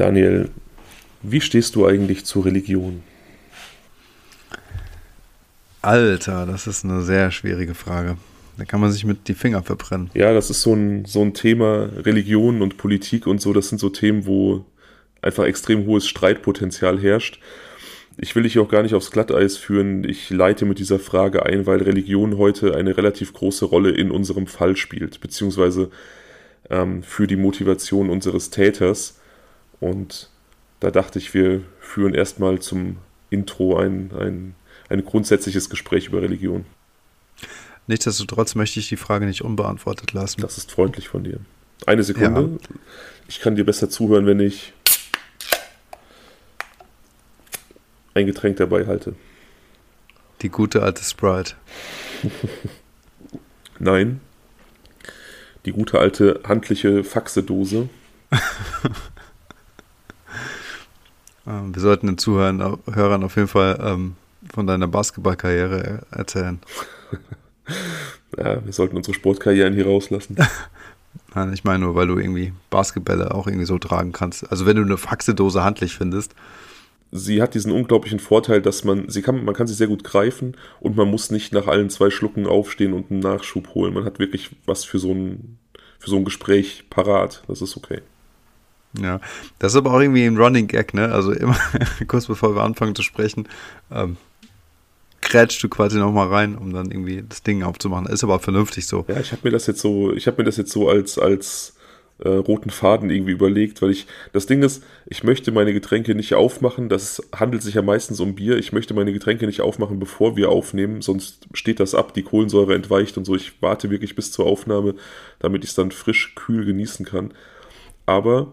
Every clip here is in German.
Daniel, wie stehst du eigentlich zur Religion? Alter, das ist eine sehr schwierige Frage. Da kann man sich mit die Finger verbrennen. Ja, das ist so ein, so ein Thema, Religion und Politik und so, das sind so Themen, wo einfach extrem hohes Streitpotenzial herrscht. Ich will dich auch gar nicht aufs Glatteis führen. Ich leite mit dieser Frage ein, weil Religion heute eine relativ große Rolle in unserem Fall spielt, beziehungsweise ähm, für die Motivation unseres Täters. Und da dachte ich, wir führen erstmal zum Intro ein, ein, ein grundsätzliches Gespräch über Religion. Nichtsdestotrotz möchte ich die Frage nicht unbeantwortet lassen. Das ist freundlich von dir. Eine Sekunde. Ja. Ich kann dir besser zuhören, wenn ich ein Getränk dabei halte. Die gute alte Sprite. Nein. Die gute alte handliche Faxedose. Ähm, wir sollten den Zuhörern Hörern auf jeden Fall ähm, von deiner Basketballkarriere erzählen. ja, wir sollten unsere Sportkarrieren hier rauslassen. Nein, ich meine nur, weil du irgendwie Basketbälle auch irgendwie so tragen kannst. Also wenn du eine Faxedose handlich findest, sie hat diesen unglaublichen Vorteil, dass man, sie kann, man kann sie sehr gut greifen und man muss nicht nach allen zwei Schlucken aufstehen und einen Nachschub holen. Man hat wirklich was für so ein, für so ein Gespräch parat. Das ist okay. Ja, das ist aber auch irgendwie ein Running Gag, ne? Also immer kurz bevor wir anfangen zu sprechen, ähm, krätschst du quasi nochmal rein, um dann irgendwie das Ding aufzumachen. Ist aber vernünftig so. Ja, ich habe mir das jetzt so, ich habe mir das jetzt so als, als äh, roten Faden irgendwie überlegt, weil ich, das Ding ist, ich möchte meine Getränke nicht aufmachen, das handelt sich ja meistens um Bier, ich möchte meine Getränke nicht aufmachen, bevor wir aufnehmen, sonst steht das ab, die Kohlensäure entweicht und so. Ich warte wirklich bis zur Aufnahme, damit ich es dann frisch, kühl genießen kann. Aber,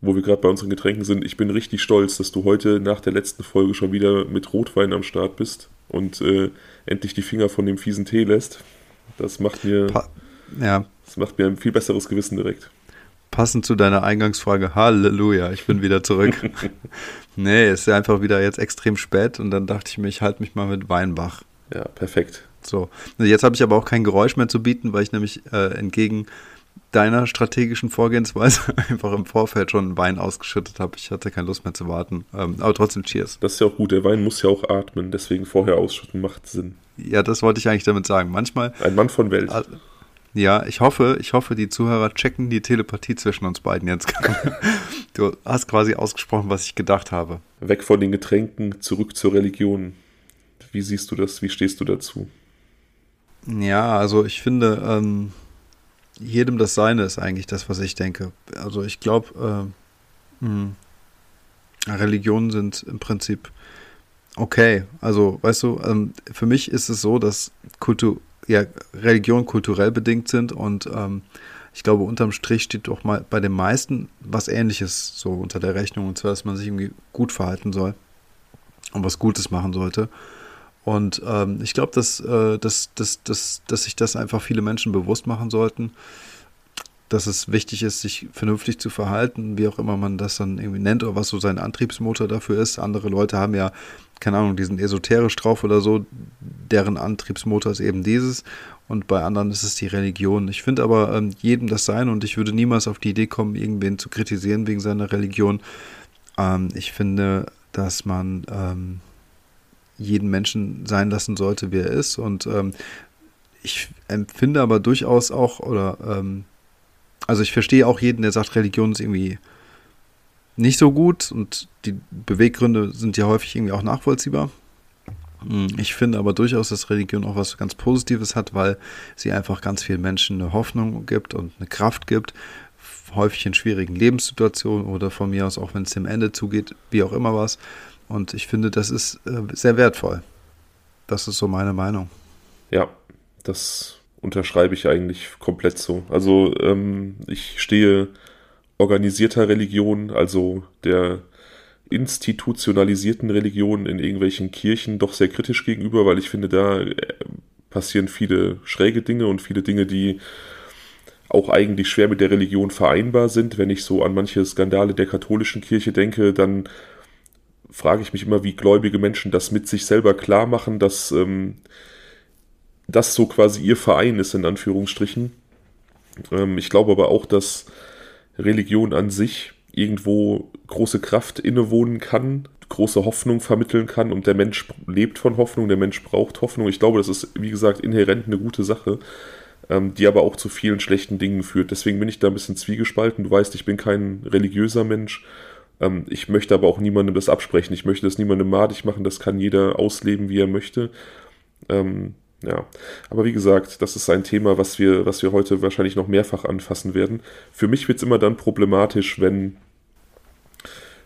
wo wir gerade bei unseren Getränken sind, ich bin richtig stolz, dass du heute nach der letzten Folge schon wieder mit Rotwein am Start bist und äh, endlich die Finger von dem fiesen Tee lässt. Das macht mir. Pa ja, das macht mir ein viel besseres Gewissen direkt. Passend zu deiner Eingangsfrage, Halleluja, ich bin wieder zurück. nee, es ist einfach wieder jetzt extrem spät und dann dachte ich mir, ich halte mich mal mit Weinbach. Ja, perfekt. So, jetzt habe ich aber auch kein Geräusch mehr zu bieten, weil ich nämlich äh, entgegen deiner strategischen Vorgehensweise einfach im Vorfeld schon Wein ausgeschüttet habe. Ich hatte keine Lust mehr zu warten. Ähm, aber trotzdem Cheers. Das ist ja auch gut. Der Wein muss ja auch atmen. Deswegen vorher ausschütten macht Sinn. Ja, das wollte ich eigentlich damit sagen. Manchmal. Ein Mann von Welt. Ja, ich hoffe, ich hoffe, die Zuhörer checken die Telepathie zwischen uns beiden jetzt. du hast quasi ausgesprochen, was ich gedacht habe. Weg von den Getränken, zurück zur Religion. Wie siehst du das? Wie stehst du dazu? Ja, also ich finde, ähm, jedem das Seine ist eigentlich das, was ich denke. Also ich glaube, äh, hm, Religionen sind im Prinzip okay. Also, weißt du, ähm, für mich ist es so, dass Kultur ja, Religion kulturell bedingt sind und ähm, ich glaube, unterm Strich steht doch mal bei den meisten was ähnliches so unter der Rechnung, und zwar, dass man sich irgendwie gut verhalten soll und was Gutes machen sollte. Und ähm, ich glaube, dass, äh, dass, dass, dass, dass sich das einfach viele Menschen bewusst machen sollten, dass es wichtig ist, sich vernünftig zu verhalten, wie auch immer man das dann irgendwie nennt oder was so sein Antriebsmotor dafür ist. Andere Leute haben ja keine Ahnung, die sind esoterisch drauf oder so, deren Antriebsmotor ist eben dieses und bei anderen ist es die Religion. Ich finde aber ähm, jedem das sein und ich würde niemals auf die Idee kommen, irgendwen zu kritisieren wegen seiner Religion. Ähm, ich finde, dass man ähm, jeden Menschen sein lassen sollte, wie er ist und ähm, ich empfinde aber durchaus auch oder ähm, also ich verstehe auch jeden, der sagt, Religion ist irgendwie nicht so gut und die Beweggründe sind ja häufig irgendwie auch nachvollziehbar. Hm, ich finde aber durchaus, dass Religion auch was ganz Positives hat, weil sie einfach ganz vielen Menschen eine Hoffnung gibt und eine Kraft gibt, häufig in schwierigen Lebenssituationen oder von mir aus auch, wenn es dem Ende zugeht, wie auch immer was. Und ich finde, das ist äh, sehr wertvoll. Das ist so meine Meinung. Ja, das unterschreibe ich eigentlich komplett so. Also ähm, ich stehe organisierter Religion, also der institutionalisierten Religion in irgendwelchen Kirchen doch sehr kritisch gegenüber, weil ich finde, da äh, passieren viele schräge Dinge und viele Dinge, die auch eigentlich schwer mit der Religion vereinbar sind. Wenn ich so an manche Skandale der katholischen Kirche denke, dann frage ich mich immer, wie gläubige Menschen das mit sich selber klar machen, dass ähm, das so quasi ihr Verein ist, in Anführungsstrichen. Ähm, ich glaube aber auch, dass Religion an sich irgendwo große Kraft innewohnen kann, große Hoffnung vermitteln kann und der Mensch lebt von Hoffnung, der Mensch braucht Hoffnung. Ich glaube, das ist, wie gesagt, inhärent eine gute Sache, ähm, die aber auch zu vielen schlechten Dingen führt. Deswegen bin ich da ein bisschen zwiegespalten. Du weißt, ich bin kein religiöser Mensch. Ähm, ich möchte aber auch niemandem das absprechen. Ich möchte das niemandem madig machen. Das kann jeder ausleben, wie er möchte. Ähm, ja, aber wie gesagt, das ist ein Thema, was wir, was wir heute wahrscheinlich noch mehrfach anfassen werden. Für mich wird es immer dann problematisch, wenn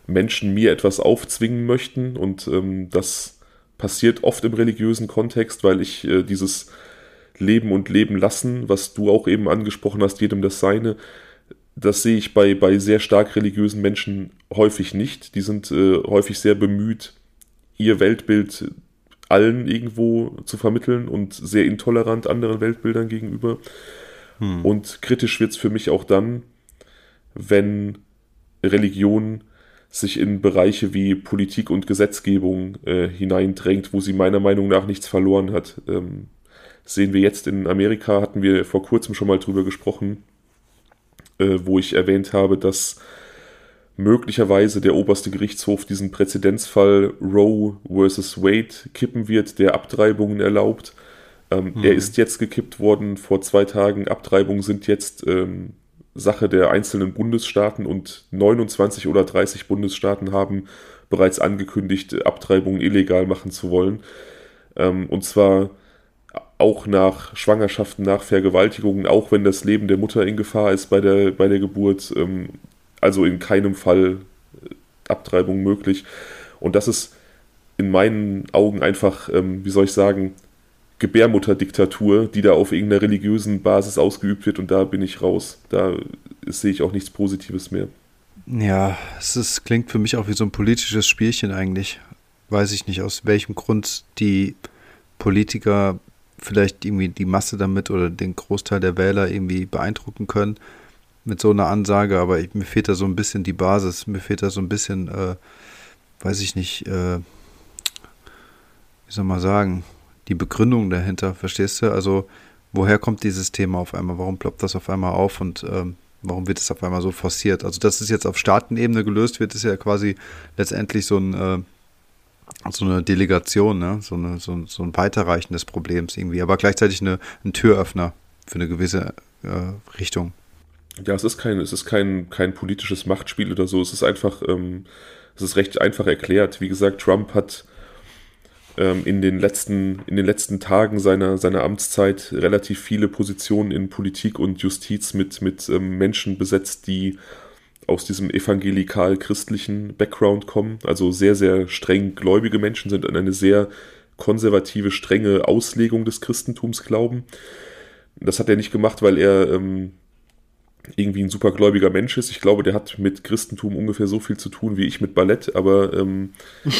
Menschen mir etwas aufzwingen möchten und ähm, das passiert oft im religiösen Kontext, weil ich äh, dieses Leben und Leben lassen, was du auch eben angesprochen hast, jedem das Seine, das sehe ich bei, bei sehr stark religiösen Menschen häufig nicht. Die sind äh, häufig sehr bemüht, ihr Weltbild allen irgendwo zu vermitteln und sehr intolerant anderen Weltbildern gegenüber. Hm. Und kritisch wird es für mich auch dann, wenn Religion sich in Bereiche wie Politik und Gesetzgebung äh, hineindrängt, wo sie meiner Meinung nach nichts verloren hat. Ähm, sehen wir jetzt in Amerika, hatten wir vor kurzem schon mal drüber gesprochen, äh, wo ich erwähnt habe, dass möglicherweise der oberste Gerichtshof diesen Präzedenzfall Roe versus Wade kippen wird, der Abtreibungen erlaubt. Ähm, mhm. Er ist jetzt gekippt worden vor zwei Tagen. Abtreibungen sind jetzt ähm, Sache der einzelnen Bundesstaaten und 29 oder 30 Bundesstaaten haben bereits angekündigt, Abtreibungen illegal machen zu wollen. Ähm, und zwar auch nach Schwangerschaften, nach Vergewaltigungen, auch wenn das Leben der Mutter in Gefahr ist bei der, bei der Geburt. Ähm, also in keinem Fall äh, Abtreibung möglich. Und das ist in meinen Augen einfach, ähm, wie soll ich sagen, Gebärmutterdiktatur, die da auf irgendeiner religiösen Basis ausgeübt wird und da bin ich raus. Da sehe ich auch nichts Positives mehr. Ja, es ist, klingt für mich auch wie so ein politisches Spielchen eigentlich. Weiß ich nicht, aus welchem Grund die Politiker vielleicht irgendwie die Masse damit oder den Großteil der Wähler irgendwie beeindrucken können mit so einer Ansage, aber ich, mir fehlt da so ein bisschen die Basis, mir fehlt da so ein bisschen, äh, weiß ich nicht, äh, wie soll man sagen, die Begründung dahinter, verstehst du? Also, woher kommt dieses Thema auf einmal? Warum ploppt das auf einmal auf und ähm, warum wird es auf einmal so forciert? Also, dass es jetzt auf Staatenebene gelöst wird, ist ja quasi letztendlich so ein äh, so eine Delegation, ne? so, eine, so, so ein Weiterreichen des Problems irgendwie, aber gleichzeitig eine, ein Türöffner für eine gewisse äh, Richtung. Ja, es ist kein, es ist kein, kein politisches Machtspiel oder so. Es ist einfach, ähm, es ist recht einfach erklärt. Wie gesagt, Trump hat ähm, in, den letzten, in den letzten Tagen seiner, seiner Amtszeit relativ viele Positionen in Politik und Justiz mit, mit ähm, Menschen besetzt, die aus diesem evangelikal-christlichen Background kommen, also sehr, sehr streng gläubige Menschen sind an eine sehr konservative, strenge Auslegung des Christentums glauben. Das hat er nicht gemacht, weil er ähm, irgendwie ein supergläubiger Mensch ist. Ich glaube, der hat mit Christentum ungefähr so viel zu tun wie ich mit Ballett, aber ähm,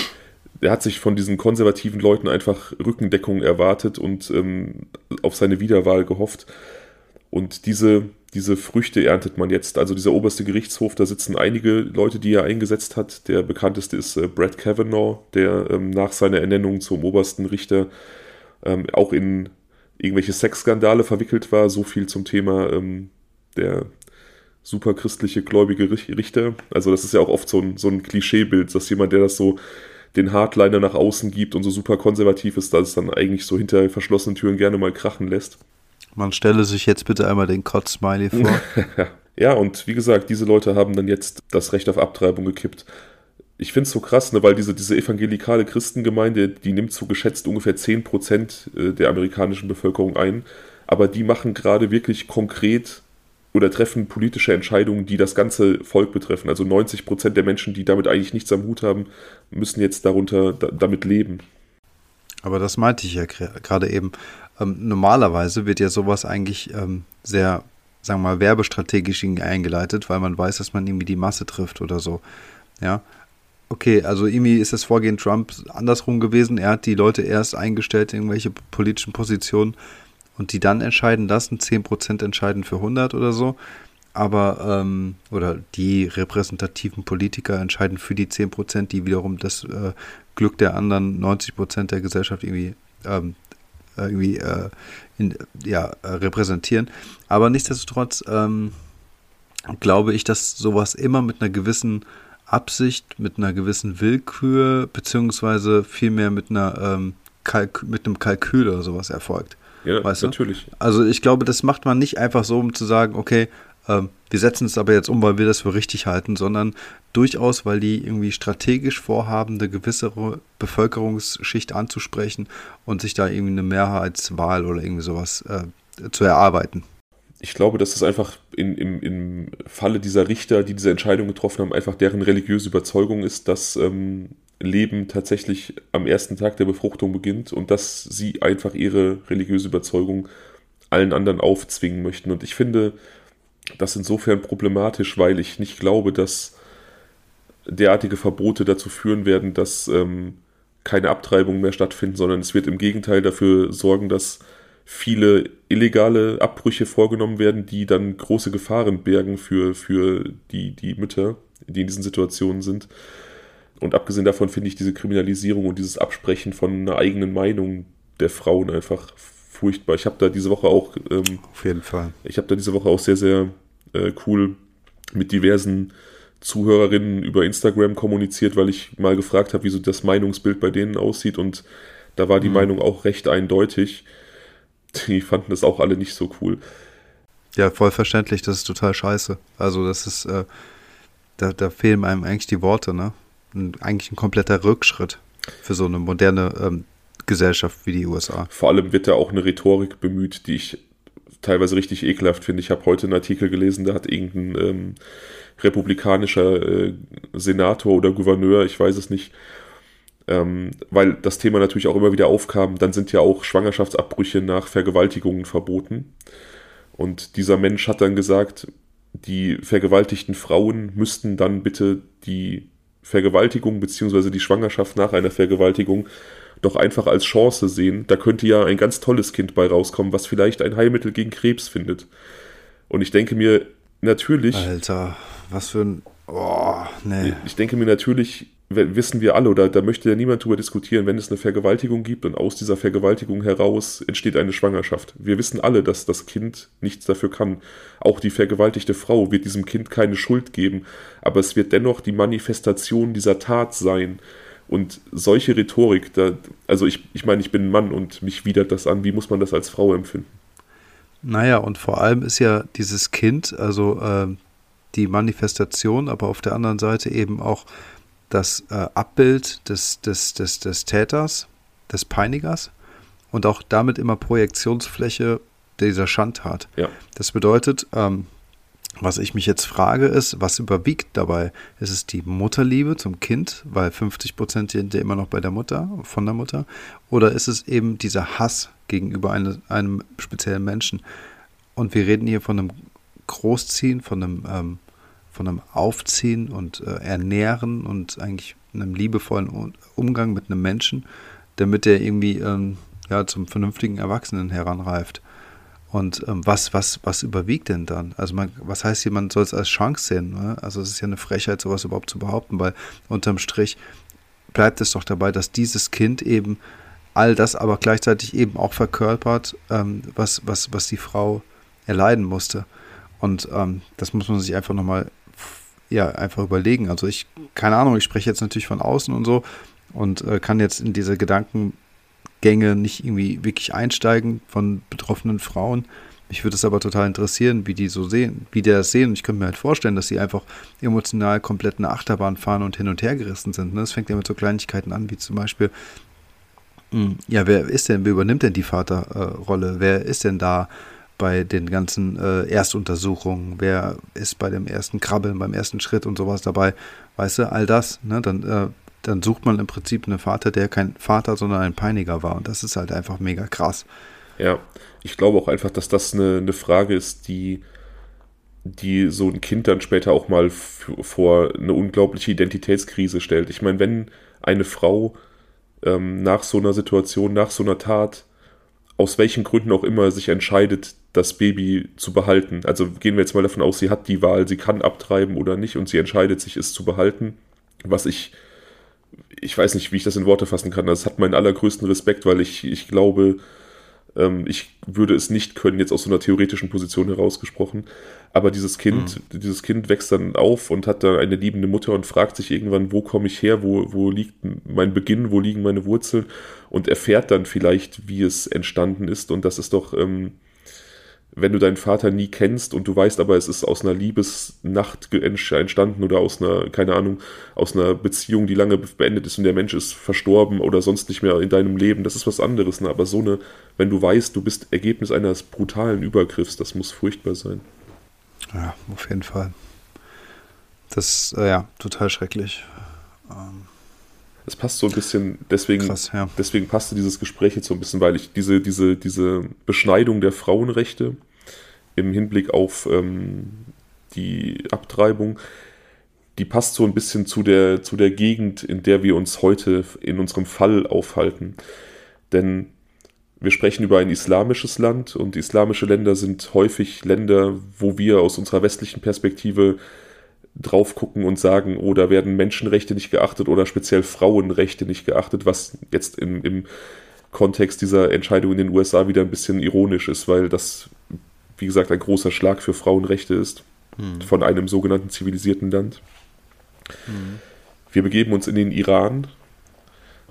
der hat sich von diesen konservativen Leuten einfach Rückendeckung erwartet und ähm, auf seine Wiederwahl gehofft. Und diese, diese Früchte erntet man jetzt. Also dieser oberste Gerichtshof, da sitzen einige Leute, die er eingesetzt hat. Der bekannteste ist äh, Brad Kavanaugh, der ähm, nach seiner Ernennung zum obersten Richter ähm, auch in irgendwelche Sexskandale verwickelt war. So viel zum Thema ähm, der superchristliche gläubige Richter. Also das ist ja auch oft so ein, so ein Klischeebild, dass jemand, der das so den Hardliner nach außen gibt und so super konservativ ist, dass es dann eigentlich so hinter verschlossenen Türen gerne mal krachen lässt. Man stelle sich jetzt bitte einmal den Kotz-Smiley vor. ja, und wie gesagt, diese Leute haben dann jetzt das Recht auf Abtreibung gekippt. Ich finde es so krass, ne, weil diese, diese evangelikale Christengemeinde, die nimmt so geschätzt ungefähr 10% äh, der amerikanischen Bevölkerung ein. Aber die machen gerade wirklich konkret oder treffen politische Entscheidungen, die das ganze Volk betreffen. Also 90 Prozent der Menschen, die damit eigentlich nichts am Hut haben, müssen jetzt darunter da, damit leben. Aber das meinte ich ja gerade eben. Ähm, normalerweise wird ja sowas eigentlich ähm, sehr, sagen wir mal, werbestrategisch eingeleitet, weil man weiß, dass man irgendwie die Masse trifft oder so. Ja. Okay, also irgendwie ist das Vorgehen Trump andersrum gewesen. Er hat die Leute erst eingestellt in irgendwelche politischen Positionen, und die dann entscheiden lassen, 10% entscheiden für 100 oder so. Aber, ähm, oder die repräsentativen Politiker entscheiden für die 10%, die wiederum das äh, Glück der anderen 90% der Gesellschaft irgendwie, ähm, irgendwie äh, in, ja, äh, repräsentieren. Aber nichtsdestotrotz, ähm, glaube ich, dass sowas immer mit einer gewissen Absicht, mit einer gewissen Willkür, beziehungsweise vielmehr mit einer ähm, Kalk mit einem Kalkül oder sowas erfolgt. Ja, weißt natürlich. Du? Also ich glaube, das macht man nicht einfach so, um zu sagen, okay, ähm, wir setzen es aber jetzt um, weil wir das für richtig halten, sondern durchaus, weil die irgendwie strategisch vorhaben, eine gewisse Bevölkerungsschicht anzusprechen und sich da irgendwie eine Mehrheitswahl oder irgendwie sowas äh, zu erarbeiten. Ich glaube, dass das einfach in, im, im Falle dieser Richter, die diese Entscheidung getroffen haben, einfach deren religiöse Überzeugung ist, dass ähm, Leben tatsächlich am ersten Tag der Befruchtung beginnt und dass sie einfach ihre religiöse Überzeugung allen anderen aufzwingen möchten. Und ich finde das insofern problematisch, weil ich nicht glaube, dass derartige Verbote dazu führen werden, dass ähm, keine Abtreibungen mehr stattfinden, sondern es wird im Gegenteil dafür sorgen, dass viele illegale Abbrüche vorgenommen werden, die dann große Gefahren bergen für, für die, die Mütter, die in diesen Situationen sind. Und abgesehen davon finde ich diese Kriminalisierung und dieses Absprechen von einer eigenen Meinung der Frauen einfach furchtbar. Ich habe da diese Woche auch. Ähm, Auf jeden Fall. Ich habe da diese Woche auch sehr, sehr äh, cool mit diversen Zuhörerinnen über Instagram kommuniziert, weil ich mal gefragt habe, wie so das Meinungsbild bei denen aussieht. Und da war die mhm. Meinung auch recht eindeutig. Die fanden das auch alle nicht so cool. Ja, voll verständlich. Das ist total scheiße. Also, das ist. Äh, da, da fehlen einem eigentlich die Worte, ne? eigentlich ein kompletter Rückschritt für so eine moderne ähm, Gesellschaft wie die USA. Vor allem wird da auch eine Rhetorik bemüht, die ich teilweise richtig ekelhaft finde. Ich habe heute einen Artikel gelesen, da hat irgendein ähm, republikanischer äh, Senator oder Gouverneur, ich weiß es nicht, ähm, weil das Thema natürlich auch immer wieder aufkam, dann sind ja auch Schwangerschaftsabbrüche nach Vergewaltigungen verboten. Und dieser Mensch hat dann gesagt, die vergewaltigten Frauen müssten dann bitte die Vergewaltigung bzw. die Schwangerschaft nach einer Vergewaltigung doch einfach als Chance sehen. Da könnte ja ein ganz tolles Kind bei rauskommen, was vielleicht ein Heilmittel gegen Krebs findet. Und ich denke mir natürlich. Alter, was für ein. Oh, nee. Ich denke mir natürlich, wissen wir alle, oder da möchte ja niemand drüber diskutieren, wenn es eine Vergewaltigung gibt und aus dieser Vergewaltigung heraus entsteht eine Schwangerschaft. Wir wissen alle, dass das Kind nichts dafür kann. Auch die vergewaltigte Frau wird diesem Kind keine Schuld geben, aber es wird dennoch die Manifestation dieser Tat sein. Und solche Rhetorik, da, also ich, ich meine, ich bin ein Mann und mich widert das an. Wie muss man das als Frau empfinden? Naja, und vor allem ist ja dieses Kind, also äh, die Manifestation, aber auf der anderen Seite eben auch das äh, Abbild des, des, des, des Täters, des Peinigers und auch damit immer Projektionsfläche dieser Schandtat. Ja. Das bedeutet, ähm, was ich mich jetzt frage, ist, was überwiegt dabei? Ist es die Mutterliebe zum Kind, weil 50 Prozent sind ja immer noch bei der Mutter, von der Mutter? Oder ist es eben dieser Hass gegenüber eine, einem speziellen Menschen? Und wir reden hier von einem Großziehen, von einem ähm, von einem Aufziehen und äh, Ernähren und eigentlich einem liebevollen Umgang mit einem Menschen, damit er irgendwie ähm, ja, zum vernünftigen Erwachsenen heranreift. Und ähm, was, was, was überwiegt denn dann? Also man, was heißt hier, man soll es als Chance sehen? Ne? Also es ist ja eine Frechheit, sowas überhaupt zu behaupten, weil unterm Strich bleibt es doch dabei, dass dieses Kind eben all das aber gleichzeitig eben auch verkörpert, ähm, was, was, was die Frau erleiden musste. Und ähm, das muss man sich einfach nochmal ja, einfach überlegen. Also ich, keine Ahnung, ich spreche jetzt natürlich von außen und so und äh, kann jetzt in diese Gedankengänge nicht irgendwie wirklich einsteigen von betroffenen Frauen. Mich würde es aber total interessieren, wie die so sehen, wie die das sehen. Und ich könnte mir halt vorstellen, dass sie einfach emotional komplett eine Achterbahn fahren und hin und her gerissen sind. Ne? Das fängt ja mit so Kleinigkeiten an, wie zum Beispiel, hm, ja, wer ist denn, wer übernimmt denn die Vaterrolle? Wer ist denn da? bei den ganzen äh, Erstuntersuchungen, wer ist bei dem ersten Krabbeln, beim ersten Schritt und sowas dabei, weißt du, all das, ne, dann, äh, dann sucht man im Prinzip einen Vater, der kein Vater, sondern ein Peiniger war und das ist halt einfach mega krass. Ja, ich glaube auch einfach, dass das eine, eine Frage ist, die, die so ein Kind dann später auch mal vor eine unglaubliche Identitätskrise stellt. Ich meine, wenn eine Frau ähm, nach so einer Situation, nach so einer Tat, aus welchen Gründen auch immer sich entscheidet, das Baby zu behalten. Also gehen wir jetzt mal davon aus, sie hat die Wahl, sie kann abtreiben oder nicht und sie entscheidet sich, es zu behalten. Was ich, ich weiß nicht, wie ich das in Worte fassen kann. Das hat meinen allergrößten Respekt, weil ich, ich glaube, Ähm, ich würde es nicht können, jetzt aus so einer theoretischen Position herausgesprochen. Aber dieses Kind, mhm. dieses Kind wächst dann auf und hat da eine liebende Mutter und fragt sich irgendwann, wo komme ich her, wo, wo liegt mein Beginn, wo liegen meine Wurzeln und erfährt dann vielleicht, wie es entstanden ist. Und das ist doch, ähm, wenn du deinen Vater nie kennst und du weißt aber, es ist aus einer Liebesnacht entstanden oder aus einer, keine Ahnung, aus einer Beziehung, die lange beendet ist und der Mensch ist verstorben oder sonst nicht mehr in deinem Leben, das ist was anderes. Ne? Aber so eine, wenn du weißt, du bist Ergebnis eines brutalen Übergriffs, das muss furchtbar sein. Ja, auf jeden Fall. Das, äh, ja, total schrecklich. Ähm, es passt so ein bisschen, deswegen, krass, ja. deswegen passte dieses Gespräch jetzt so ein bisschen, weil ich diese, diese, diese Beschneidung der Frauenrechte im Hinblick auf ähm, die Abtreibung, die passt so ein bisschen zu der, zu der Gegend, in der wir uns heute in unserem Fall aufhalten. Denn wir sprechen über ein islamisches Land und islamische Länder sind häufig Länder, wo wir aus unserer westlichen Perspektive drauf gucken und sagen, oh, da werden Menschenrechte nicht geachtet oder speziell Frauenrechte nicht geachtet, was jetzt im, im Kontext dieser Entscheidung in den USA wieder ein bisschen ironisch ist, weil das, wie gesagt, ein großer Schlag für Frauenrechte ist hm. von einem sogenannten zivilisierten Land. Hm. Wir begeben uns in den Iran,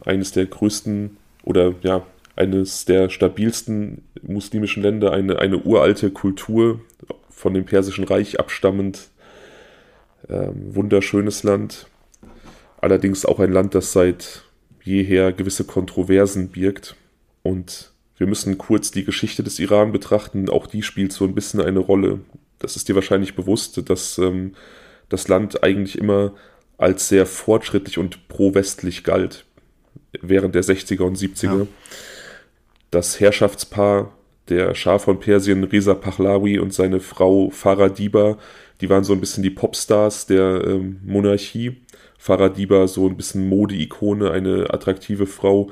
eines der größten oder ja, eines der stabilsten muslimischen Länder, eine, eine uralte Kultur von dem Persischen Reich abstammend. Ähm, wunderschönes Land. Allerdings auch ein Land, das seit jeher gewisse Kontroversen birgt. Und wir müssen kurz die Geschichte des Iran betrachten. Auch die spielt so ein bisschen eine Rolle. Das ist dir wahrscheinlich bewusst, dass ähm, das Land eigentlich immer als sehr fortschrittlich und pro-westlich galt während der 60er und 70er. Ja das Herrschaftspaar der Schah von Persien, Reza Pahlavi und seine Frau Farah Diba, die waren so ein bisschen die Popstars der ähm, Monarchie. Farah Diba so ein bisschen Mode-Ikone, eine attraktive Frau,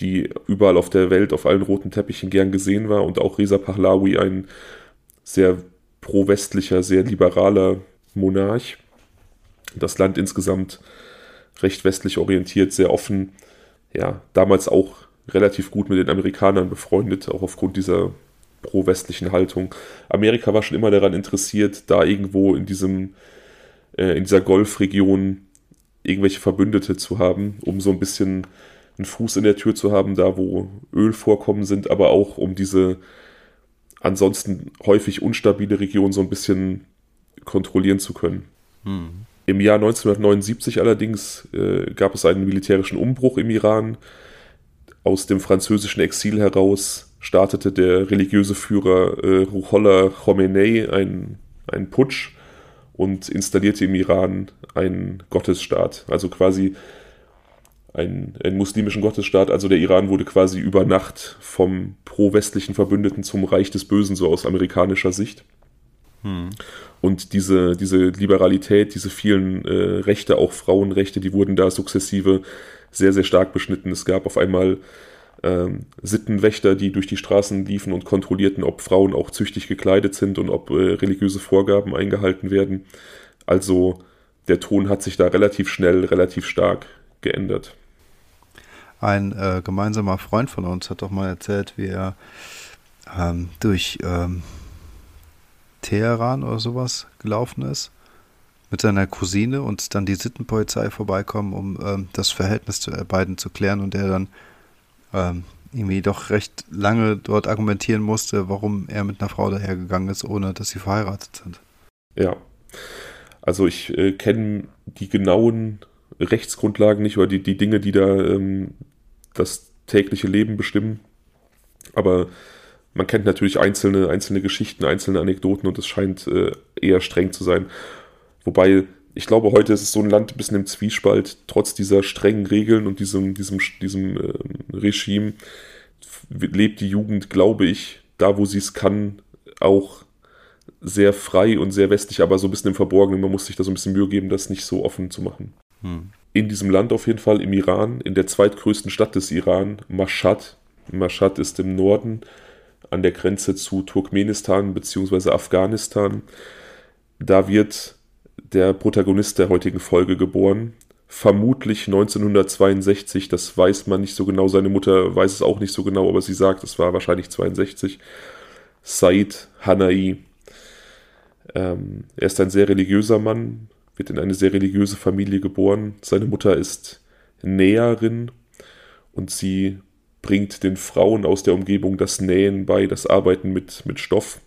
die überall auf der Welt auf allen roten Teppichen gern gesehen war und auch Reza Pahlavi ein sehr pro-westlicher, sehr liberaler Monarch. Das Land insgesamt recht westlich orientiert, sehr offen. Ja, damals auch relativ gut mit den Amerikanern befreundet, auch aufgrund dieser pro-westlichen Haltung. Amerika war schon immer daran interessiert, da irgendwo in diesem, äh, in dieser Golfregion irgendwelche Verbündete zu haben, um so ein bisschen einen Fuß in der Tür zu haben, da wo Ölvorkommen sind, aber auch um diese ansonsten häufig unstabile Region so ein bisschen kontrollieren zu können. Hm. Im Jahr 1979 allerdings äh, gab es einen militärischen Umbruch im Iran aus dem französischen Exil heraus startete der religiöse Führer äh, Ruhollah Khomeini einen, einen Putsch und installierte im Iran einen Gottesstaat. Also quasi einen, einen muslimischen Gottesstaat. Also der Iran wurde quasi über Nacht vom pro-westlichen Verbündeten zum Reich des Bösen, so aus amerikanischer Sicht. Und diese, diese Liberalität, diese vielen äh, Rechte, auch Frauenrechte, die wurden da sukzessive sehr, sehr stark beschnitten. Es gab auf einmal ähm, Sittenwächter, die durch die Straßen liefen und kontrollierten, ob Frauen auch züchtig gekleidet sind und ob äh, religiöse Vorgaben eingehalten werden. Also der Ton hat sich da relativ schnell, relativ stark geändert. Ein äh, gemeinsamer Freund von uns hat doch mal erzählt, wie er ähm, durch ähm, Teheran oder sowas gelaufen ist mit seiner Cousine und dann die Sittenpolizei vorbeikommen, um ähm, das Verhältnis zu äh, beiden zu klären und er dann ähm, irgendwie doch recht lange dort argumentieren musste, warum er mit einer Frau dahergegangen ist, ohne dass sie verheiratet sind. Ja. Also ich äh, kenne die genauen Rechtsgrundlagen nicht oder die, die Dinge, die da ähm, das tägliche Leben bestimmen. Aber man kennt natürlich einzelne, einzelne Geschichten, einzelne Anekdoten und es scheint äh, eher streng zu sein. Wobei, ich glaube, heute ist es so ein Land ein bisschen im Zwiespalt, trotz dieser strengen Regeln und diesem, diesem, diesem äh, Regime lebt die Jugend, glaube ich, da wo sie es kann, auch sehr frei und sehr westlich, aber so ein bisschen im Verborgenen. Man muss sich da so ein bisschen Mühe geben, das nicht so offen zu machen. Hm. In diesem Land auf jeden Fall, im Iran, in der zweitgrößten Stadt des Iran, Mashhad. Mashhad ist im Norden an der Grenze zu Turkmenistan bzw. Afghanistan. Da wird der Protagonist der heutigen Folge geboren. vermutlich 1962, das weiß man nicht so genau, seine Mutter weiß es auch nicht so genau, aber sie sagt, es war wahrscheinlich 62. Said Hanai. Ähm, er ist ein sehr religiöser Mann, wird in eine sehr religiöse Familie geboren. Seine Mutter ist Näherin und sie bringt den Frauen aus der Umgebung das Nähen bei, das Arbeiten mit, mit Stoff.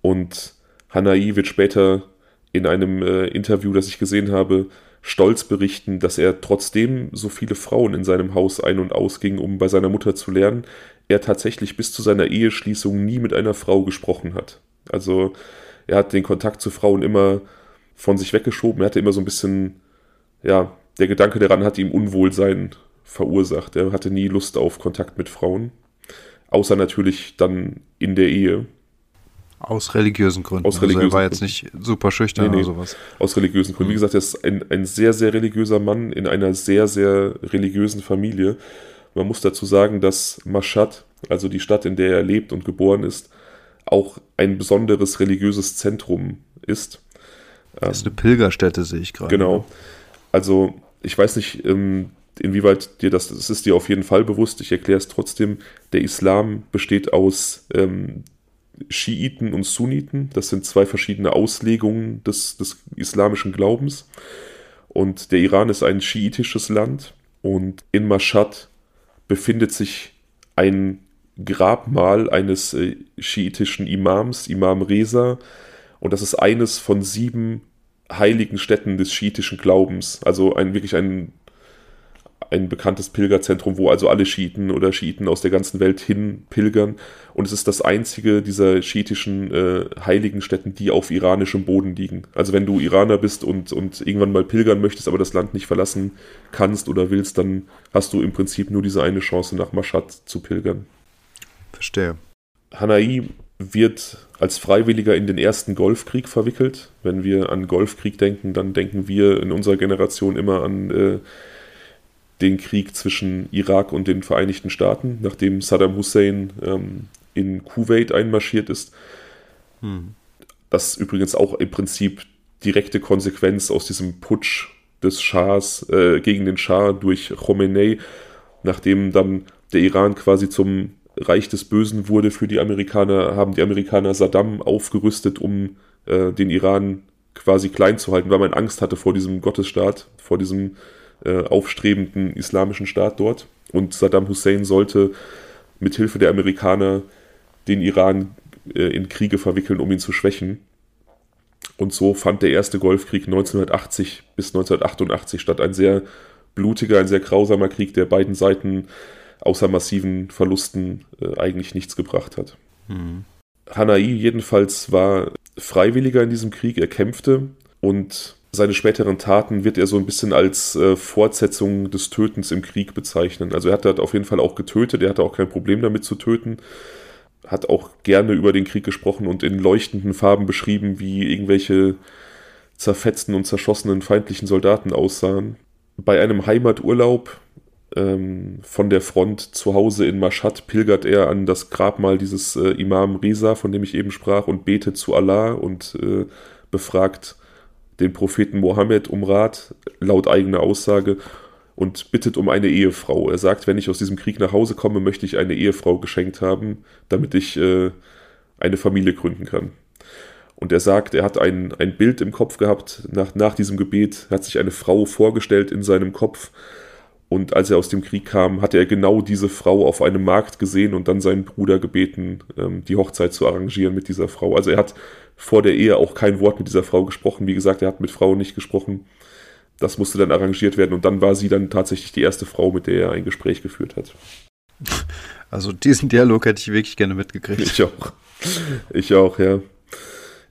Und Hanai wird später in einem äh, Interview, das ich gesehen habe, stolz berichten, dass er trotzdem so viele Frauen in seinem Haus ein- und ausging, um bei seiner Mutter zu lernen, er tatsächlich bis zu seiner Eheschließung nie mit einer Frau gesprochen hat. Also er hat den Kontakt zu Frauen immer von sich weggeschoben. Er hatte immer so ein bisschen, ja, der Gedanke daran hat ihm Unwohlsein verursacht. Er hatte nie Lust auf Kontakt mit Frauen. Außer natürlich dann in der Ehe. Aus religiösen Gründen. Aus religiösen also er war jetzt nicht super schüchtern nee, nee, oder sowas. Aus religiösen Gründen. Wie gesagt, er ist ein, ein sehr, sehr religiöser Mann in einer sehr, sehr religiösen Familie. Man muss dazu sagen, dass Mashhad, also die Stadt, in der er lebt und geboren ist, auch ein besonderes religiöses Zentrum ist. Das ist eine Pilgerstätte, sehe ich gerade. Genau. Also, ich weiß nicht, ähm, inwieweit dir das, das ist dir auf jeden Fall bewusst. Ich erkläre es trotzdem. Der Islam besteht aus ähm, Schiiten und Sunniten. Das sind zwei verschiedene Auslegungen des, des islamischen Glaubens. Und der Iran ist ein schiitisches Land. Und in Mashhad befindet sich ein Grabmal eines äh, schiitischen Imams, Imam Reza. Und das ist eines von sieben heiligen Städten des schiitischen Glaubens. Also ein wirklich ein ein bekanntes Pilgerzentrum, wo also alle Schiiten oder Schiiten aus der ganzen Welt hin pilgern. Und es ist das einzige dieser schiitischen äh, heiligen Stätten, die auf iranischem Boden liegen. Also wenn du Iraner bist und, und irgendwann mal pilgern möchtest, aber das Land nicht verlassen kannst oder willst, dann hast du im Prinzip nur diese eine Chance, nach Mashhad zu pilgern. Verstehe. Hanai wird als Freiwilliger in den ersten Golfkrieg verwickelt. Wenn wir an Golfkrieg denken, dann denken wir in unserer Generation immer an äh, den Krieg zwischen Irak und den Vereinigten Staaten, nachdem Saddam Hussein ähm, in Kuwait einmarschiert ist. Hm. Das ist übrigens auch im Prinzip direkte Konsequenz aus diesem Putsch des Schahs äh, gegen den Schah durch Khomeini, nachdem dann der Iran quasi zum Reich des Bösen wurde für die Amerikaner, haben die Amerikaner Saddam aufgerüstet, um äh, den Iran quasi klein zu halten, weil man Angst hatte vor diesem Gottesstaat, vor diesem äh, aufstrebenden islamischen Staat dort. Und Saddam Hussein sollte mit Hilfe der Amerikaner den Iran äh, in Kriege verwickeln, um ihn zu schwächen. Und so fand der erste Golfkrieg 1980 bis 1988 statt. Ein sehr blutiger, ein sehr grausamer Krieg, der beiden Seiten außer massiven Verlusten äh, eigentlich nichts gebracht hat. Mhm. Hanai jedenfalls war Freiwilliger in diesem Krieg, er kämpfte und seine späteren Taten wird er so ein bisschen als äh, Fortsetzung des Tötens im Krieg bezeichnen. Also er hat halt auf jeden Fall auch getötet, er hatte auch kein Problem damit zu töten, hat auch gerne über den Krieg gesprochen und in leuchtenden Farben beschrieben, wie irgendwelche zerfetzten und zerschossenen feindlichen Soldaten aussahen. Bei einem Heimaturlaub ähm, von der Front zu Hause in Mashhad pilgert er an das Grabmal dieses äh, Imam Reza, von dem ich eben sprach, und betet zu Allah und äh, befragt den Propheten Mohammed um Rat, laut eigener Aussage, und bittet um eine Ehefrau. Er sagt, wenn ich aus diesem Krieg nach Hause komme, möchte ich eine Ehefrau geschenkt haben, damit ich äh, eine Familie gründen kann. Und er sagt, er hat ein, ein Bild im Kopf gehabt, nach, nach diesem Gebet hat sich eine Frau vorgestellt in seinem Kopf. Und als er aus dem Krieg kam, hatte er genau diese Frau auf einem Markt gesehen und dann seinen Bruder gebeten, ähm, die Hochzeit zu arrangieren mit dieser Frau. Also er hat vor der Ehe auch kein Wort mit dieser Frau gesprochen. Wie gesagt, er hat mit Frauen nicht gesprochen. Das musste dann arrangiert werden und dann war sie dann tatsächlich die erste Frau, mit der er ein Gespräch geführt hat. Also diesen Dialog hätte ich wirklich gerne mitgekriegt. Ich auch. Ich auch, ja.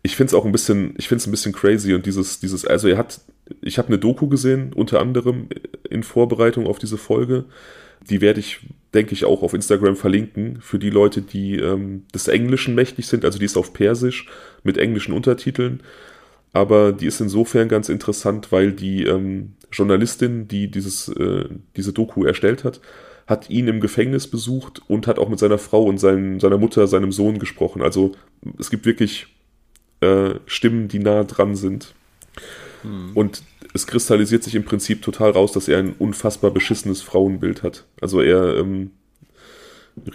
Ich finde es auch ein bisschen, ich finde es ein bisschen crazy und dieses, dieses, also er hat, ich habe eine Doku gesehen, unter anderem in Vorbereitung auf diese Folge. Die werde ich denke ich, auch auf Instagram verlinken für die Leute, die ähm, des Englischen mächtig sind. Also die ist auf Persisch mit englischen Untertiteln. Aber die ist insofern ganz interessant, weil die ähm, Journalistin, die dieses, äh, diese Doku erstellt hat, hat ihn im Gefängnis besucht und hat auch mit seiner Frau und seinen, seiner Mutter, seinem Sohn gesprochen. Also es gibt wirklich äh, Stimmen, die nah dran sind. Mhm. Und es kristallisiert sich im Prinzip total raus, dass er ein unfassbar beschissenes Frauenbild hat. Also er ähm,